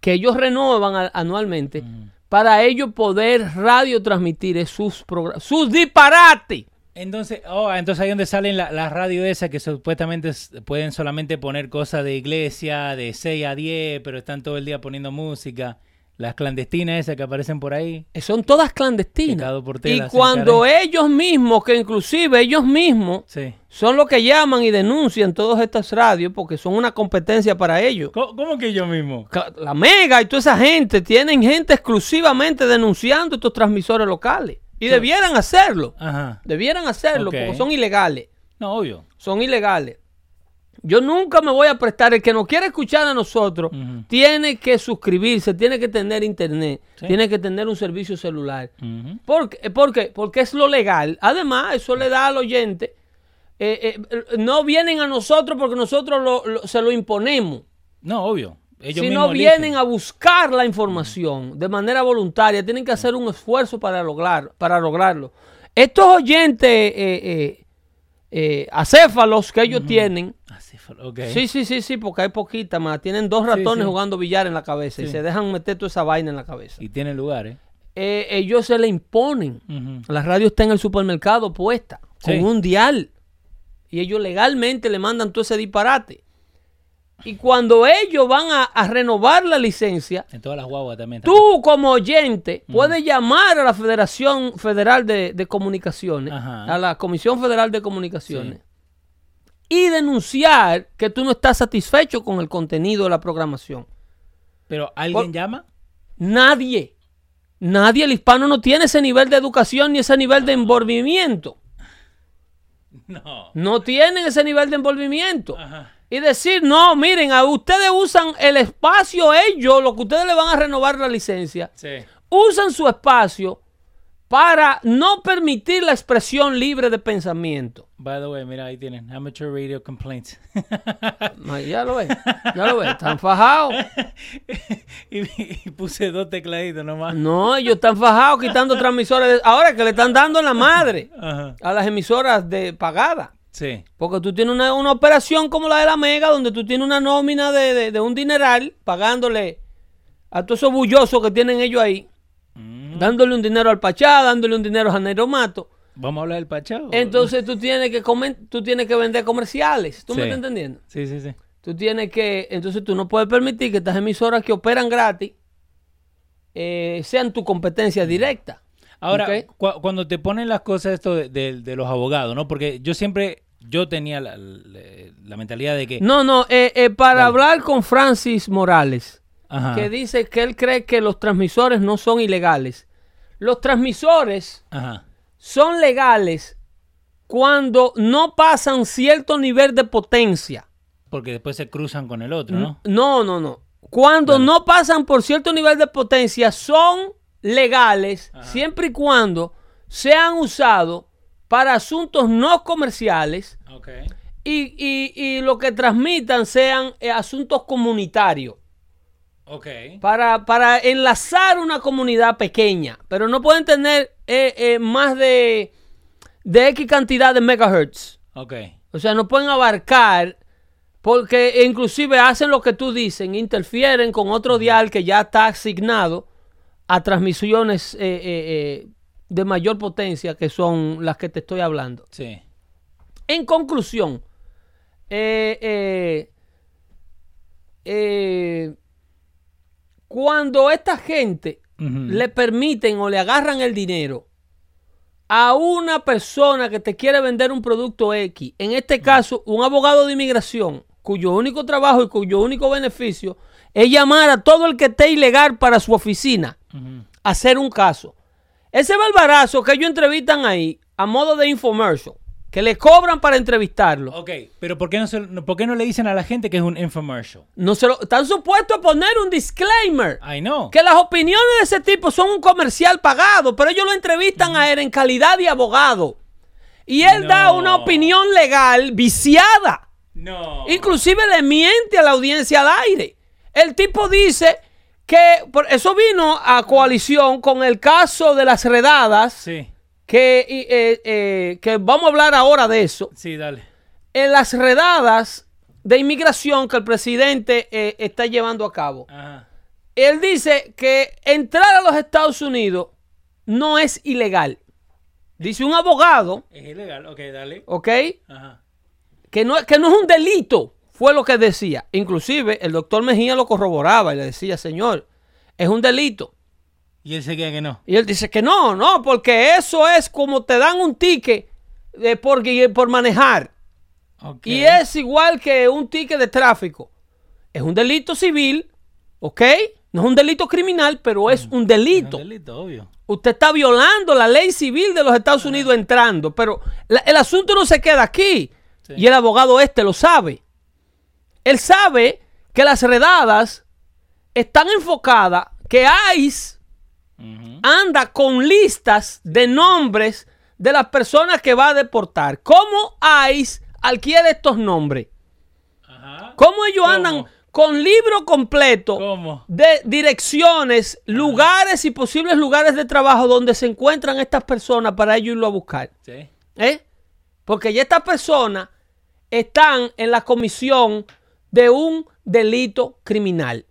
Speaker 2: que ellos renuevan a- anualmente para ellos poder radio transmitir sus programas, sus disparates.
Speaker 1: Entonces, oh, entonces ahí donde salen la- las radios esas que supuestamente pueden solamente poner cosas de iglesia, de 6 a 10, pero están todo el día poniendo música. Las clandestinas esas que aparecen por ahí.
Speaker 2: Eh, Son todas clandestinas.
Speaker 1: Pecado por tela,
Speaker 2: Y cuando ellos mismos, que inclusive ellos mismos
Speaker 1: Sí.
Speaker 2: son los que llaman y denuncian todas estas radios porque son una competencia para ellos.
Speaker 1: ¿Cómo, cómo que yo mismo?
Speaker 2: Ca- La Mega y toda esa gente tienen gente exclusivamente denunciando estos transmisores locales. Y debieran hacerlo.
Speaker 1: Ajá.
Speaker 2: Debieran hacerlo
Speaker 1: Ok.
Speaker 2: porque son ilegales.
Speaker 1: No, obvio.
Speaker 2: Son ilegales. Yo nunca me voy a prestar. El que nos quiere escuchar a nosotros tiene que suscribirse, tiene que tener internet,
Speaker 1: Sí.
Speaker 2: tiene que tener un servicio celular.
Speaker 1: Ujú.
Speaker 2: ¿Por qué? ¿Por qué? Porque es lo legal. Además, eso le da al oyente. eh, eh, no vienen a nosotros porque nosotros lo- lo- se lo imponemos.
Speaker 1: No, obvio. Ellos
Speaker 2: si no vienen
Speaker 1: eligen.
Speaker 2: a buscar la información de manera voluntaria, tienen que hacer un esfuerzo para, lograr, para lograrlo. Estos oyentes eh, eh, acéfalos que ellos tienen,
Speaker 1: ok.
Speaker 2: sí, sí, sí, sí, porque hay poquitas más, tienen dos ratones
Speaker 1: sí.
Speaker 2: jugando billar en la cabeza y se dejan meter toda esa vaina en la cabeza.
Speaker 1: Y tiene lugar, ¿eh?
Speaker 2: Eh, ellos se le imponen. La radio está en el supermercado puesta, con un dial. Y ellos legalmente le mandan todo ese disparate. Y cuando ellos van a, a renovar la licencia,
Speaker 1: En todas las guaguas también.
Speaker 2: tú como oyente puedes llamar a la Federación Federal de, de Comunicaciones,
Speaker 1: Ajá.
Speaker 2: a la Comisión Federal de Comunicaciones, y denunciar que tú no estás satisfecho con el contenido de la programación.
Speaker 1: Pero ¿alguien
Speaker 2: Por-
Speaker 1: llama?
Speaker 2: Nadie, nadie, el hispano no tiene ese nivel de educación ni ese nivel de envolvimiento.
Speaker 1: No.
Speaker 2: No tienen ese nivel de envolvimiento.
Speaker 1: Ajá.
Speaker 2: Y decir, no, miren, a ustedes usan el espacio, ellos, lo que ustedes le van a renovar la licencia,
Speaker 1: Sí.
Speaker 2: usan su espacio para no permitir la expresión libre de pensamiento.
Speaker 1: By the way, mira, ahí tienen Amateur Radio Complaints.
Speaker 2: Ya lo ves, ya lo ves, están fajados.
Speaker 1: y, y puse dos tecladitos nomás.
Speaker 2: No, ellos están fajados quitando transmisores. Ahora que le están dando en la madre a las emisoras de pagadas.
Speaker 1: Sí.
Speaker 2: Porque tú tienes una, una operación como la de la Mega, donde tú tienes una nómina de, de- de un dineral pagándole a todos esos bullosos que tienen ellos ahí,
Speaker 1: Mm.
Speaker 2: dándole un dinero al Pachá, dándole un dinero a Janeiro Mato.
Speaker 1: Vamos a hablar del Pachao.
Speaker 2: Entonces tú tienes que tú tienes que vender comerciales. ¿Tú me estás entendiendo?
Speaker 1: Sí, sí, sí.
Speaker 2: Tú tienes que, entonces tú no puedes permitir que estas emisoras que operan gratis eh, sean tu competencia directa.
Speaker 1: Ahora, cuando te ponen las cosas esto de, de- de los abogados, ¿no? Porque yo siempre, yo tenía la, la- la mentalidad de que...
Speaker 2: No, no, eh, eh, para
Speaker 1: Dale.
Speaker 2: hablar con Francis Morales,
Speaker 1: Ajá.
Speaker 2: que dice que él cree que los transmisores no son ilegales. Los transmisores
Speaker 1: Ajá.
Speaker 2: son legales cuando no pasan cierto nivel de potencia.
Speaker 1: Porque después se cruzan con el otro, ¿no?
Speaker 2: No, no, no. Cuando
Speaker 1: Dale.
Speaker 2: no pasan por cierto nivel de potencia son legales siempre y cuando sean usados para asuntos no comerciales
Speaker 1: Ok.
Speaker 2: y, y- y lo que transmitan sean eh, asuntos comunitarios.
Speaker 1: Ok.
Speaker 2: Para, para enlazar una comunidad pequeña, pero no pueden tener eh, eh, más de, de X cantidad de megahertz.
Speaker 1: Ok.
Speaker 2: O sea, no pueden abarcar porque inclusive hacen lo que tú dices, interfieren con otro dial que ya está asignado a transmisiones eh, eh, de mayor potencia que son las que te estoy hablando.
Speaker 1: Sí.
Speaker 2: En conclusión, eh, eh, cuando esta gente le permiten o le agarran el dinero a una persona que te quiere vender un producto X, en este caso un abogado de inmigración, cuyo único trabajo y cuyo único beneficio es llamar a todo el que esté ilegal para su oficina a hacer un caso. Ese barbarazo que ellos entrevistan ahí a modo de infomercial, que le cobran para entrevistarlo,
Speaker 1: Ok, pero ¿por qué, no se- ¿por qué no le dicen a la gente que es un infomercial?
Speaker 2: no se lo, están supuestos a poner un disclaimer.
Speaker 1: I know.
Speaker 2: Que las opiniones de ese tipo son un comercial pagado, pero ellos lo entrevistan a él en calidad de abogado. Y él da una opinión legal viciada.
Speaker 1: No.
Speaker 2: Inclusive le miente a la audiencia al aire. El tipo dice que por eso vino a coalición con el caso de las redadas,
Speaker 1: Sí,
Speaker 2: que, eh, eh, que vamos a hablar ahora de eso.
Speaker 1: sí, dale.
Speaker 2: En las redadas de inmigración que el presidente eh, está llevando a cabo.
Speaker 1: Ajá.
Speaker 2: Él dice que entrar a los Estados Unidos no es ilegal. Dice un abogado,
Speaker 1: Es ilegal, ok, dale.
Speaker 2: ¿ok?
Speaker 1: Ajá.
Speaker 2: Que no, que no es un delito, fue lo que decía. Inclusive el doctor Mejía lo corroboraba y le decía, señor, es un delito.
Speaker 1: Y él se queda que no.
Speaker 2: Y él dice que no, no, porque eso es como te dan un ticket eh, por, por manejar. Y es igual que un ticket de tráfico. Es un delito civil, ¿ok? No es un delito criminal, pero es un
Speaker 1: Es
Speaker 2: delito.
Speaker 1: un delito, obvio.
Speaker 2: Usted está violando la ley civil de los Estados Unidos entrando, pero la- el asunto no se queda aquí.
Speaker 1: Sí.
Speaker 2: Y el abogado este lo sabe. Él sabe que las redadas están enfocadas, que ICE Anda con listas de nombres de las personas que va a deportar. ¿Cómo ICE adquiere estos nombres?
Speaker 1: Ajá.
Speaker 2: ¿Cómo ellos
Speaker 1: ¿Cómo?
Speaker 2: andan con libro completo
Speaker 1: ¿Cómo?
Speaker 2: de direcciones, lugares y posibles lugares de trabajo donde se encuentran estas personas para ellos irlo a buscar?
Speaker 1: Sí.
Speaker 2: ¿Eh? Porque ya estas personas están en la comisión de un delito criminal.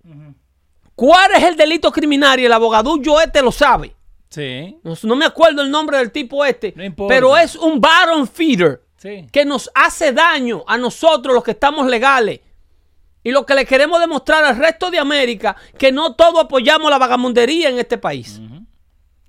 Speaker 2: ¿Cuál es el delito criminal? Y el abogado yo este lo sabe.
Speaker 1: Sí.
Speaker 2: No, no me acuerdo el nombre del tipo este.
Speaker 1: No importa.
Speaker 2: pero es un bottom feeder
Speaker 1: Sí.
Speaker 2: que nos hace daño a nosotros los que estamos legales. Y lo que le queremos demostrar al resto de América, que no todos apoyamos la vagamundería en este país.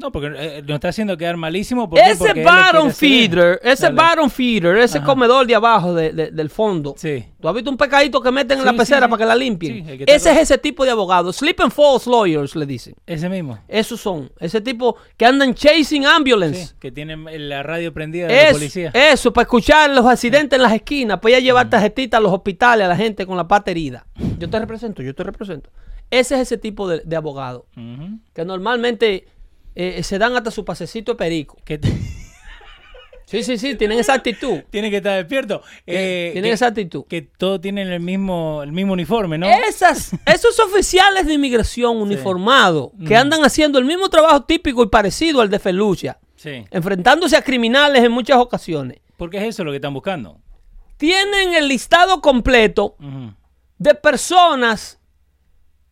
Speaker 1: No, porque eh, nos está haciendo quedar malísimo. ¿por?
Speaker 2: Ese
Speaker 1: Porque hacer-
Speaker 2: feeder, ese
Speaker 1: Dale.
Speaker 2: bottom feeder, ese
Speaker 1: Ajá.
Speaker 2: comedor de abajo de- de- del fondo.
Speaker 1: Sí.
Speaker 2: ¿Tú has visto un pecadito que meten en la pecera
Speaker 1: sí.
Speaker 2: para que la limpien?
Speaker 1: Que
Speaker 2: ese es ese tipo de abogado. Sleep and false lawyers, le dicen.
Speaker 1: Ese mismo.
Speaker 2: Esos son. Ese tipo que andan chasing ambulance.
Speaker 1: Sí. Que tiene la radio prendida de la
Speaker 2: Eso,
Speaker 1: policía.
Speaker 2: eso, para escuchar los accidentes en las esquinas, para ir a llevar tarjetitas a los hospitales a la gente con la pata herida. Yo te represento, yo te represento. Ese es ese tipo de, de abogado. Que normalmente eh, se dan hasta su pasecito de perico.
Speaker 1: Que
Speaker 2: Sí, sí, sí, tienen esa actitud.
Speaker 1: tiene que estar despierto. Eh,
Speaker 2: tienen
Speaker 1: que,
Speaker 2: esa actitud.
Speaker 1: que todos tienen el mismo, el mismo uniforme, ¿no?
Speaker 2: Esas, esos oficiales de inmigración uniformados que andan haciendo el mismo trabajo típico y parecido al de Felucia,
Speaker 1: Sí.
Speaker 2: enfrentándose a criminales en muchas ocasiones,
Speaker 1: Porque es eso lo que están buscando.
Speaker 2: tienen el listado completo de personas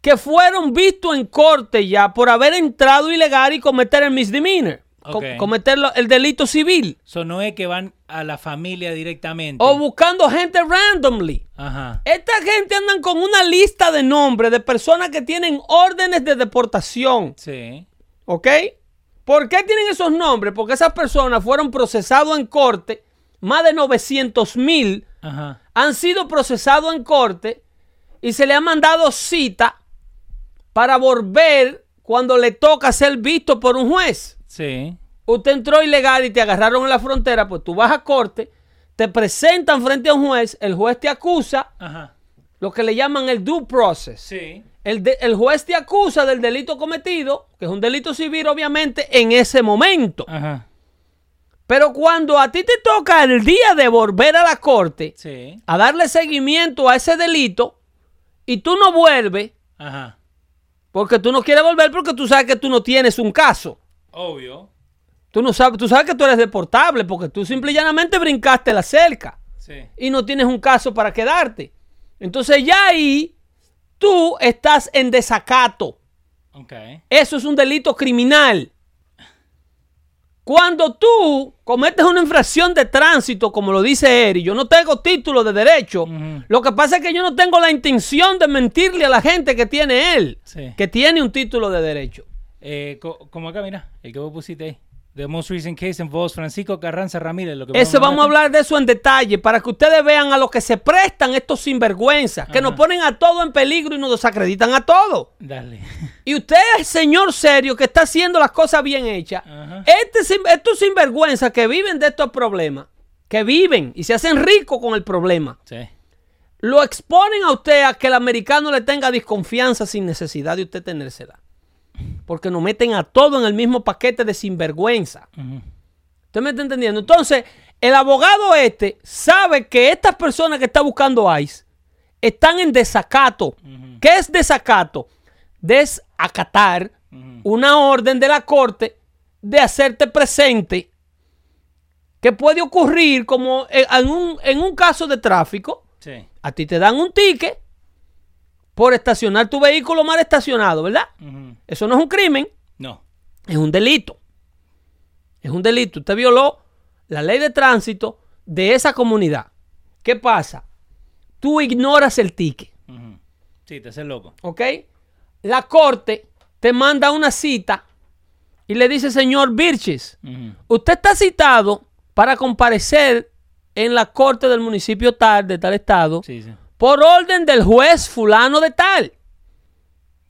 Speaker 2: que fueron vistos en corte ya por haber entrado ilegal y cometer el misdemeanor, co- cometer el delito civil,
Speaker 1: So, no es que van a la familia directamente.
Speaker 2: o buscando gente randomly.
Speaker 1: Ajá.
Speaker 2: Esta gente andan con una lista de nombres de personas que tienen órdenes de deportación.
Speaker 1: Sí.
Speaker 2: ¿Ok? ¿Por qué tienen esos nombres? Porque esas personas fueron procesados en corte. Más de 900 mil han sido procesados en corte y se le ha mandado cita para volver cuando le toca ser visto por un juez.
Speaker 1: Sí.
Speaker 2: Usted entró ilegal y te agarraron en la frontera, pues tú vas a corte, te presentan frente a un juez, el juez te acusa,
Speaker 1: Ajá.
Speaker 2: lo que le llaman el due process.
Speaker 1: Sí.
Speaker 2: El, de- el juez te acusa del delito cometido, que es un delito civil, obviamente, en ese momento.
Speaker 1: Ajá.
Speaker 2: Pero cuando a ti te toca el día de volver a la corte
Speaker 1: Sí.
Speaker 2: a darle seguimiento a ese delito y tú no vuelves,
Speaker 1: Ajá.
Speaker 2: Porque tú no quieres volver porque tú sabes que tú no tienes un caso.
Speaker 1: Obvio.
Speaker 2: Tú no sabes, tú sabes que tú eres deportable porque tú simple y llanamente brincaste la cerca
Speaker 1: Sí.
Speaker 2: y no tienes un caso para quedarte. Entonces ya ahí tú estás en desacato.
Speaker 1: Ok.
Speaker 2: Eso es un delito criminal. Cuando tú cometes una infracción de tránsito, como lo dice Eri, yo no tengo título de derecho. Lo que pasa es que yo no tengo la intención de mentirle a la gente que tiene él,
Speaker 1: Sí.
Speaker 2: que tiene un título de derecho.
Speaker 1: Eh, como acá, mira, el que vos pusiste ahí. The most recent case involves Francisco Carranza Ramírez. Lo que
Speaker 2: Ese vamos a hablar de eso en detalle para que ustedes vean a lo que se prestan estos sinvergüenzas, que nos ponen a todo en peligro y nos desacreditan a todo.
Speaker 1: Dale.
Speaker 2: Y usted es señor serio que está haciendo las cosas bien hechas.
Speaker 1: Ajá.
Speaker 2: Este, estos sinvergüenzas que viven de estos problemas, que viven y se hacen ricos con el problema,
Speaker 1: Sí.
Speaker 2: lo exponen a usted a que el americano le tenga desconfianza sin necesidad de usted tenérsela. Porque nos meten a todo en el mismo paquete de sinvergüenza.
Speaker 1: Ujú.
Speaker 2: ¿Usted me está entendiendo? Entonces, el abogado este sabe que estas personas que está buscando ICE están en desacato. ¿Qué es desacato? Desacatar una orden de la corte de hacerte presente que puede ocurrir como en en un, en un caso de tráfico.
Speaker 1: Sí.
Speaker 2: A ti te dan un ticket por estacionar tu vehículo mal estacionado, ¿verdad? Eso no es un crimen,
Speaker 1: No.
Speaker 2: es un delito. Es un delito. Usted violó la ley de tránsito de esa comunidad. ¿Qué pasa? Tú ignoras el ticket.
Speaker 1: Sí, te haces loco.
Speaker 2: ¿ok? La corte te manda una cita y le dice, señor Birches, usted está citado para comparecer en la corte del municipio tal, de tal estado,
Speaker 1: Sí, sí.
Speaker 2: Por orden del juez fulano de tal.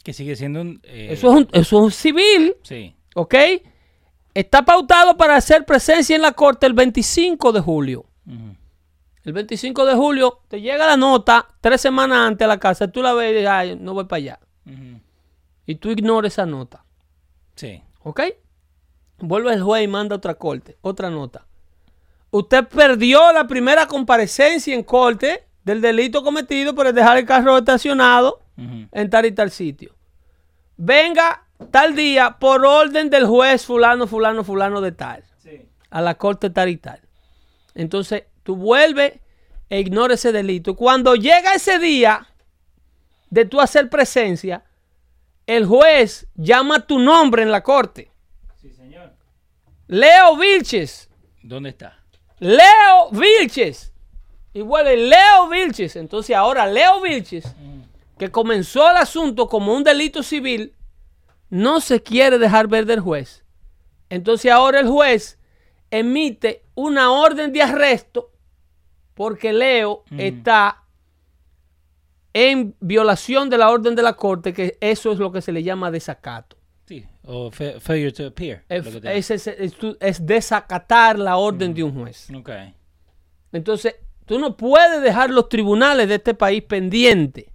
Speaker 1: Que sigue siendo un... eh,
Speaker 2: Eso es un, eso es un civil,
Speaker 1: Sí.
Speaker 2: ¿ok? Está pautado para hacer presencia en la corte el 25 de julio. El 25 de julio te llega la nota tres semanas antes a la casa, tú la ves y dices, ay, no voy para allá. Y tú ignores esa nota,
Speaker 1: Sí.
Speaker 2: ¿ok? Vuelve el juez y manda otra corte, otra nota. Usted perdió la primera comparecencia en corte del delito cometido por dejar el carro estacionado en tal y tal sitio. Venga tal día por orden del juez fulano, fulano, fulano de tal.
Speaker 1: Sí.
Speaker 2: A la corte tal y tal. Entonces, tú vuelves e ignora ese delito. Cuando llega ese día de tú hacer presencia, el juez llama tu nombre en la corte.
Speaker 1: Sí, señor.
Speaker 2: Leo Vilches.
Speaker 1: ¿Dónde está?
Speaker 2: Leo Vilches. Y vuelve Leo Vilches. Entonces ahora Leo Vilches, que comenzó el asunto como un delito civil, no se quiere dejar ver del juez. Entonces ahora el juez emite una orden de arresto porque Leo está en violación de la orden de la corte, que eso es lo que se le llama desacato.
Speaker 1: Sí. O fa- failure to appear.
Speaker 2: Es, desacatar la orden de un juez.
Speaker 1: Ok.
Speaker 2: Entonces, tú no puedes dejar los tribunales de este país pendientes.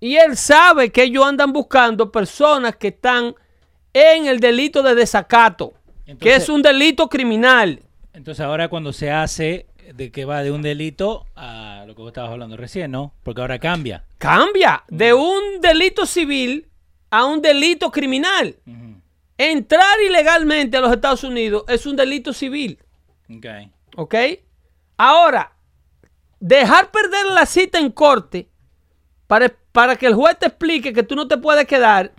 Speaker 2: Y él sabe que ellos andan buscando personas que están en el delito de desacato, que es un delito criminal.
Speaker 1: Entonces ahora cuando se hace de que va de un delito a lo que vos estabas hablando recién, ¿no? Porque ahora cambia.
Speaker 2: Cambia de un delito civil a un delito criminal. Entrar ilegalmente a los Estados Unidos es un delito civil.
Speaker 1: Ok.
Speaker 2: ¿Ok? Ahora, dejar perder la cita en corte para, para que el juez te explique que tú no te puedes quedar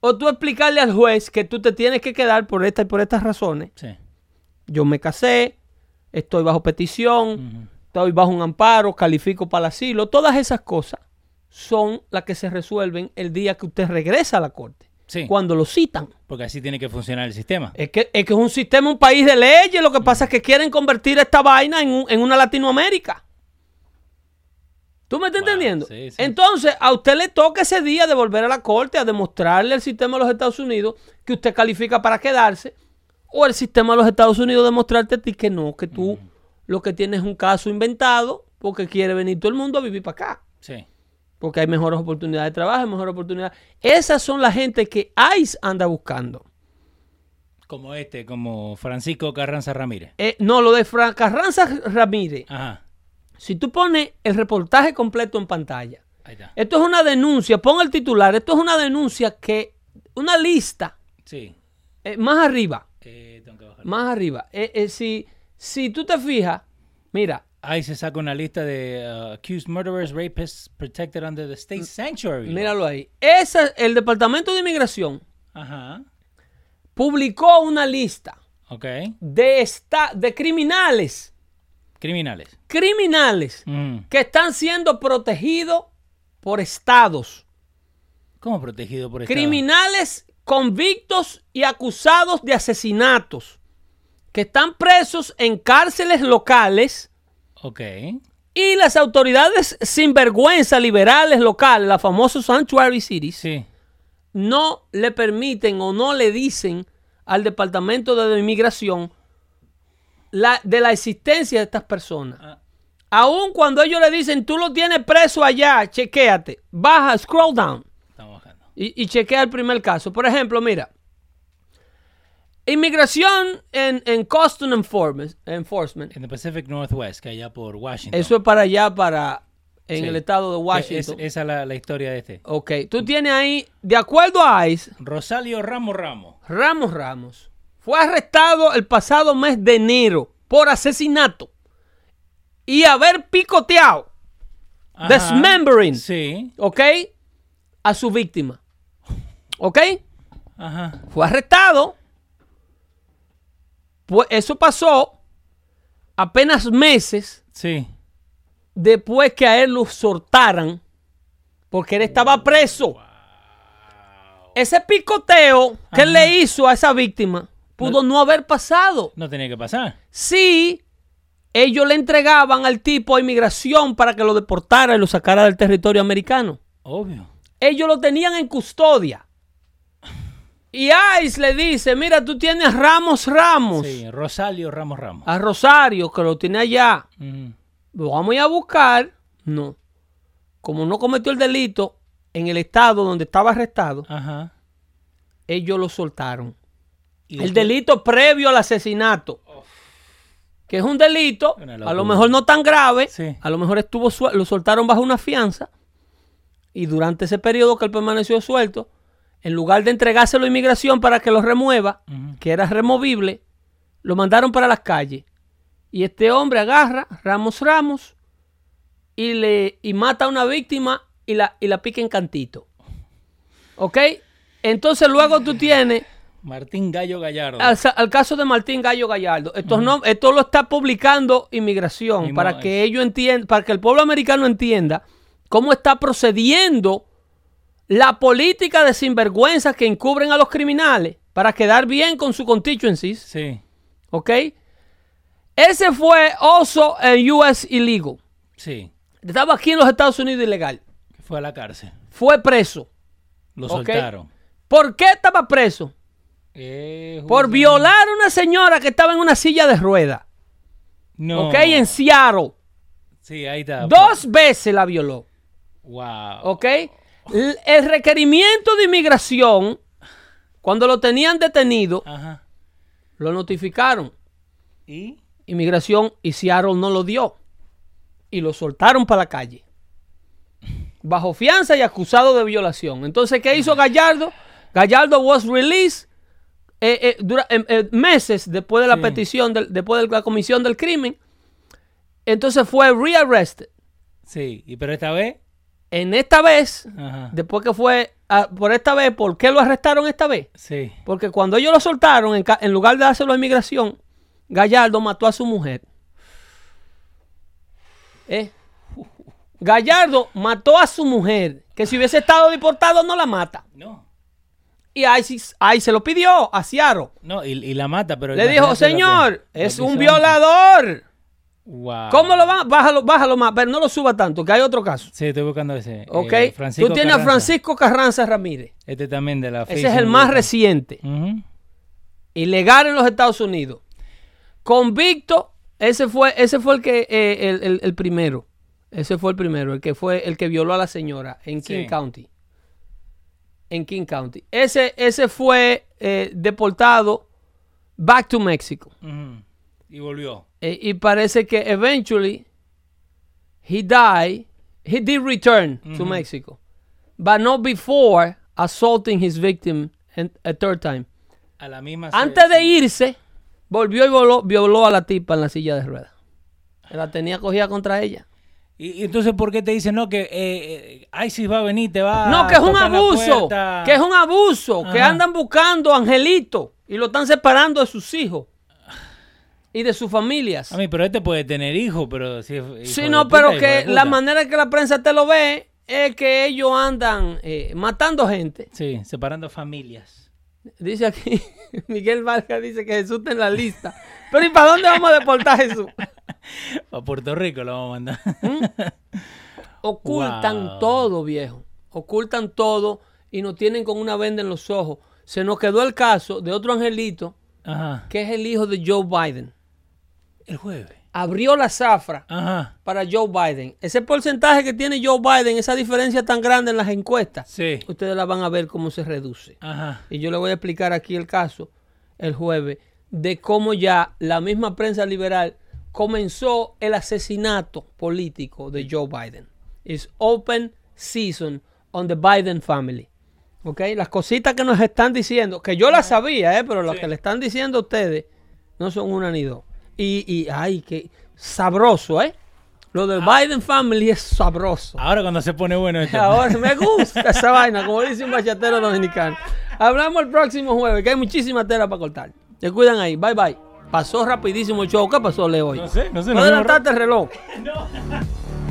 Speaker 2: o tú explicarle al juez que tú te tienes que quedar por esta y por estas razones.
Speaker 1: Sí.
Speaker 2: Yo me casé, estoy bajo petición, estoy bajo un amparo, califico para el asilo. Todas esas cosas son las que se resuelven el día que usted regresa a la corte.
Speaker 1: Sí.
Speaker 2: Cuando lo citan.
Speaker 1: Porque así tiene que funcionar el sistema.
Speaker 2: Es que, es que es un sistema, un país de leyes. Lo que pasa es que quieren convertir esta vaina en, un- en una Latinoamérica. ¿Tú me estás entendiendo?
Speaker 1: sí, sí.
Speaker 2: Entonces, a usted le toca ese día de volver a la corte a demostrarle al sistema de los Estados Unidos que usted califica para quedarse. O el sistema de los Estados Unidos demostrarte a ti que no, que tú lo que tienes es un caso inventado porque quiere venir todo el mundo a vivir para acá.
Speaker 1: Sí.
Speaker 2: Porque hay mejores oportunidades de trabajo, hay mejores oportunidades. Esas son la gente que ICE anda buscando.
Speaker 1: Como este, como Francisco Carranza Ramírez.
Speaker 2: Eh, no, lo de Fran Carranza Ramírez.
Speaker 1: Ajá.
Speaker 2: Si tú pones el reportaje completo en pantalla, esto es una denuncia, pon el titular, esto es una denuncia que, una lista,
Speaker 1: Sí.
Speaker 2: eh, más arriba,
Speaker 1: Eh, tengo que bajar.
Speaker 2: más arriba. Eh, eh, si, si tú te fijas, mira,
Speaker 1: Ahí se saca una lista de uh, accused murderers, rapists protected under the state sanctuary.
Speaker 2: míralo ahí. Esa, el Departamento de Inmigración
Speaker 1: Ajá.
Speaker 2: publicó una lista de, esta, de criminales,
Speaker 1: Criminales.
Speaker 2: criminales
Speaker 1: Mm.
Speaker 2: que están siendo protegidos por estados.
Speaker 1: ¿Cómo protegido por Estado?
Speaker 2: criminales convictos y acusados de asesinatos que están presos en cárceles locales
Speaker 1: Ok.
Speaker 2: y las autoridades sinvergüenza liberales locales, las famosas sanctuary cities,
Speaker 1: Sí.
Speaker 2: no le permiten o no le dicen al departamento de inmigración la, de la existencia de estas personas.
Speaker 1: Ah.
Speaker 2: Aun cuando ellos le dicen, tú lo tienes preso allá, chequéate, baja, scroll down.
Speaker 1: Estamos bajando.
Speaker 2: y, y chequea el primer caso. Por ejemplo, mira. Inmigración en, en Custom Enforcement.
Speaker 1: En the Pacific Northwest, que allá por Washington.
Speaker 2: Eso es para allá, para en
Speaker 1: Sí.
Speaker 2: el estado de
Speaker 1: Que
Speaker 2: Washington.
Speaker 1: Es, esa es la, la historia de este.
Speaker 2: Ok, tú tienes ahí, de acuerdo a ICE,
Speaker 1: Rosalio Ramos Ramos.
Speaker 2: Ramos Ramos fue arrestado el pasado mes de enero por asesinato y haber picoteado,
Speaker 1: Ajá.
Speaker 2: dismembering,
Speaker 1: Sí.
Speaker 2: ok, a su víctima. Ok,
Speaker 1: Ajá.
Speaker 2: fue arrestado. Pues eso pasó apenas meses
Speaker 1: Sí.
Speaker 2: después que a él lo soltaran porque él estaba preso. Ese picoteo que él le hizo a esa víctima pudo no haber pasado.
Speaker 1: No tenía que pasar.
Speaker 2: Si ellos le entregaban al tipo a inmigración para que lo deportara y lo sacara del territorio americano.
Speaker 1: Obvio.
Speaker 2: Ellos lo tenían en custodia. Y ICE le dice, mira, tú tienes a Ramos Ramos,
Speaker 1: Sí. Rosalio Ramos Ramos.
Speaker 2: a Rosario, que lo tiene allá. Lo vamos a ir a buscar. No. Como no cometió el delito en el estado donde estaba arrestado,
Speaker 1: Ajá.
Speaker 2: ellos lo soltaron. El
Speaker 1: después-
Speaker 2: delito previo al asesinato. Que es un delito, a lo mejor no tan grave,
Speaker 1: Sí.
Speaker 2: a lo mejor estuvo lo soltaron bajo una fianza y durante ese periodo que él permaneció suelto, en lugar de entregárselo a inmigración para que lo remueva, que era removible, lo mandaron para las calles. Y este hombre agarra Ramos Ramos y le y mata a una víctima y la, y la pica en cantito. ¿Ok? Entonces luego tú tienes
Speaker 1: Martín Gallo Gallardo.
Speaker 2: al, caso de Martín Gallo Gallardo. Esto, no, esto lo está publicando inmigración para que ellos entiendan, para que el pueblo americano entienda cómo está procediendo la política de sinvergüenza que encubren a los criminales para quedar bien con su constituencies.
Speaker 1: Sí.
Speaker 2: ¿Ok? Ese fue also en US illegal.
Speaker 1: Sí.
Speaker 2: Estaba aquí en los Estados Unidos ilegal.
Speaker 1: Fue a la cárcel.
Speaker 2: Fue preso.
Speaker 1: Lo soltaron.
Speaker 2: ¿Por qué estaba preso?
Speaker 1: Eh,
Speaker 2: Por violar a una señora que estaba en una silla de ruedas.
Speaker 1: No.
Speaker 2: ¿Ok? En Seattle.
Speaker 1: Sí, ahí está.
Speaker 2: Dos veces la violó.
Speaker 1: Wow.
Speaker 2: ¿Ok? El requerimiento de inmigración, Cuando lo tenían detenido,
Speaker 1: Ajá.
Speaker 2: lo notificaron.
Speaker 1: ¿Y?
Speaker 2: Inmigración y Seattle no lo dio. Y lo soltaron para la calle. Bajo fianza y acusado de violación. Entonces, ¿qué hizo Gallardo? Gallardo was released eh, eh, dura- eh, eh, meses después de la
Speaker 1: Sí.
Speaker 2: petición, del- después de la comisión del crimen. Entonces fue rearrested.
Speaker 1: Sí, y pero esta vez.
Speaker 2: En esta vez,
Speaker 1: Ajá.
Speaker 2: después que fue ah, por esta vez, ¿por qué lo arrestaron esta vez?
Speaker 1: Sí.
Speaker 2: Porque cuando ellos lo soltaron, en, en lugar de dárselo a inmigración, Gallardo mató a su mujer. ¿Eh? Gallardo mató a su mujer, que si hubiese estado deportado no la mata.
Speaker 1: No.
Speaker 2: Y ahí, sí- ahí se lo pidió a Ciaro.
Speaker 1: No, y, y la mata, pero.
Speaker 2: Le dijo,
Speaker 1: que-
Speaker 2: señor, es un
Speaker 1: son".
Speaker 2: violador.
Speaker 1: Wow.
Speaker 2: ¿Cómo lo va? Bájalo, bájalo más, pero no lo suba tanto, que hay otro caso.
Speaker 1: Sí, estoy buscando ese.
Speaker 2: ¿Ok?
Speaker 1: eh, Francisco
Speaker 2: Tú tienes a. Francisco Carranza Ramírez.
Speaker 1: Este también de la
Speaker 2: Ese es el más reciente.
Speaker 1: Ujú.
Speaker 2: ilegal en los Estados Unidos. Convicto, ese fue, ese fue el que eh, el, el- el primero. Ese fue el primero, el que fue el que violó a la señora en King. County. En King County. Ese, ese fue eh, deportado back to Mexico.
Speaker 1: Y volvió.
Speaker 2: Eh, y parece que eventually he died. He did return to Mexico. But not before assaulting his victim and- a third time.
Speaker 1: A la misma.
Speaker 2: Antes de irse, volvió y voló- violó a la tipa en la silla de ruedas. La tenía cogida contra ella.
Speaker 1: Y, y entonces, ¿por qué te dicen no que eh, eh, ISIS va a venir, te va
Speaker 2: No, que es un abuso. Que es un abuso. Que andan buscando a Angelito y lo están separando de sus hijos y de sus familias.
Speaker 1: A mí, pero este puede tener hijos, pero si
Speaker 2: Sí, no,
Speaker 1: puta,
Speaker 2: pero que la manera que la prensa te lo ve es que ellos andan eh, matando gente.
Speaker 1: Sí, separando familias.
Speaker 2: Dice aquí, Miguel Vargas dice que Jesús está en la lista. Pero ¿y para dónde vamos a deportar a Jesús?
Speaker 1: A Puerto Rico lo vamos a mandar.
Speaker 2: Ocultan
Speaker 1: Wow.
Speaker 2: todo, viejo. Ocultan todo y nos tienen con una venda en los ojos. Se nos quedó el caso de otro angelito
Speaker 1: Ajá.
Speaker 2: que es el hijo de Joe Biden.
Speaker 1: El jueves.
Speaker 2: Abrió la zafra
Speaker 1: Ajá.
Speaker 2: para Joe Biden. Ese porcentaje que tiene Joe Biden, esa diferencia tan grande en las encuestas,
Speaker 1: Sí.
Speaker 2: ustedes la van a ver cómo se reduce.
Speaker 1: Ajá.
Speaker 2: Y yo le voy a explicar aquí el caso el jueves de cómo ya la misma prensa liberal comenzó el asesinato político de Joe Biden. It's open season on the Biden family. ¿Ok? Las cositas que nos están diciendo, que yo las sabía, ¿eh? pero las que le están diciendo a ustedes no son una ni dos. Y, y ay, qué sabroso, ¿eh? Lo del Biden family es sabroso.
Speaker 1: Ahora cuando se pone bueno esto.
Speaker 2: Ahora me gusta esa vaina, como dice un bachatero dominicano. Hablamos el próximo jueves, que hay muchísima tela para cortar. Se cuidan ahí. Bye bye. Pasó rapidísimo el show. ¿Qué pasó, Leo?
Speaker 1: No sé, no sé.
Speaker 2: No adelantaste el reloj.
Speaker 1: ra-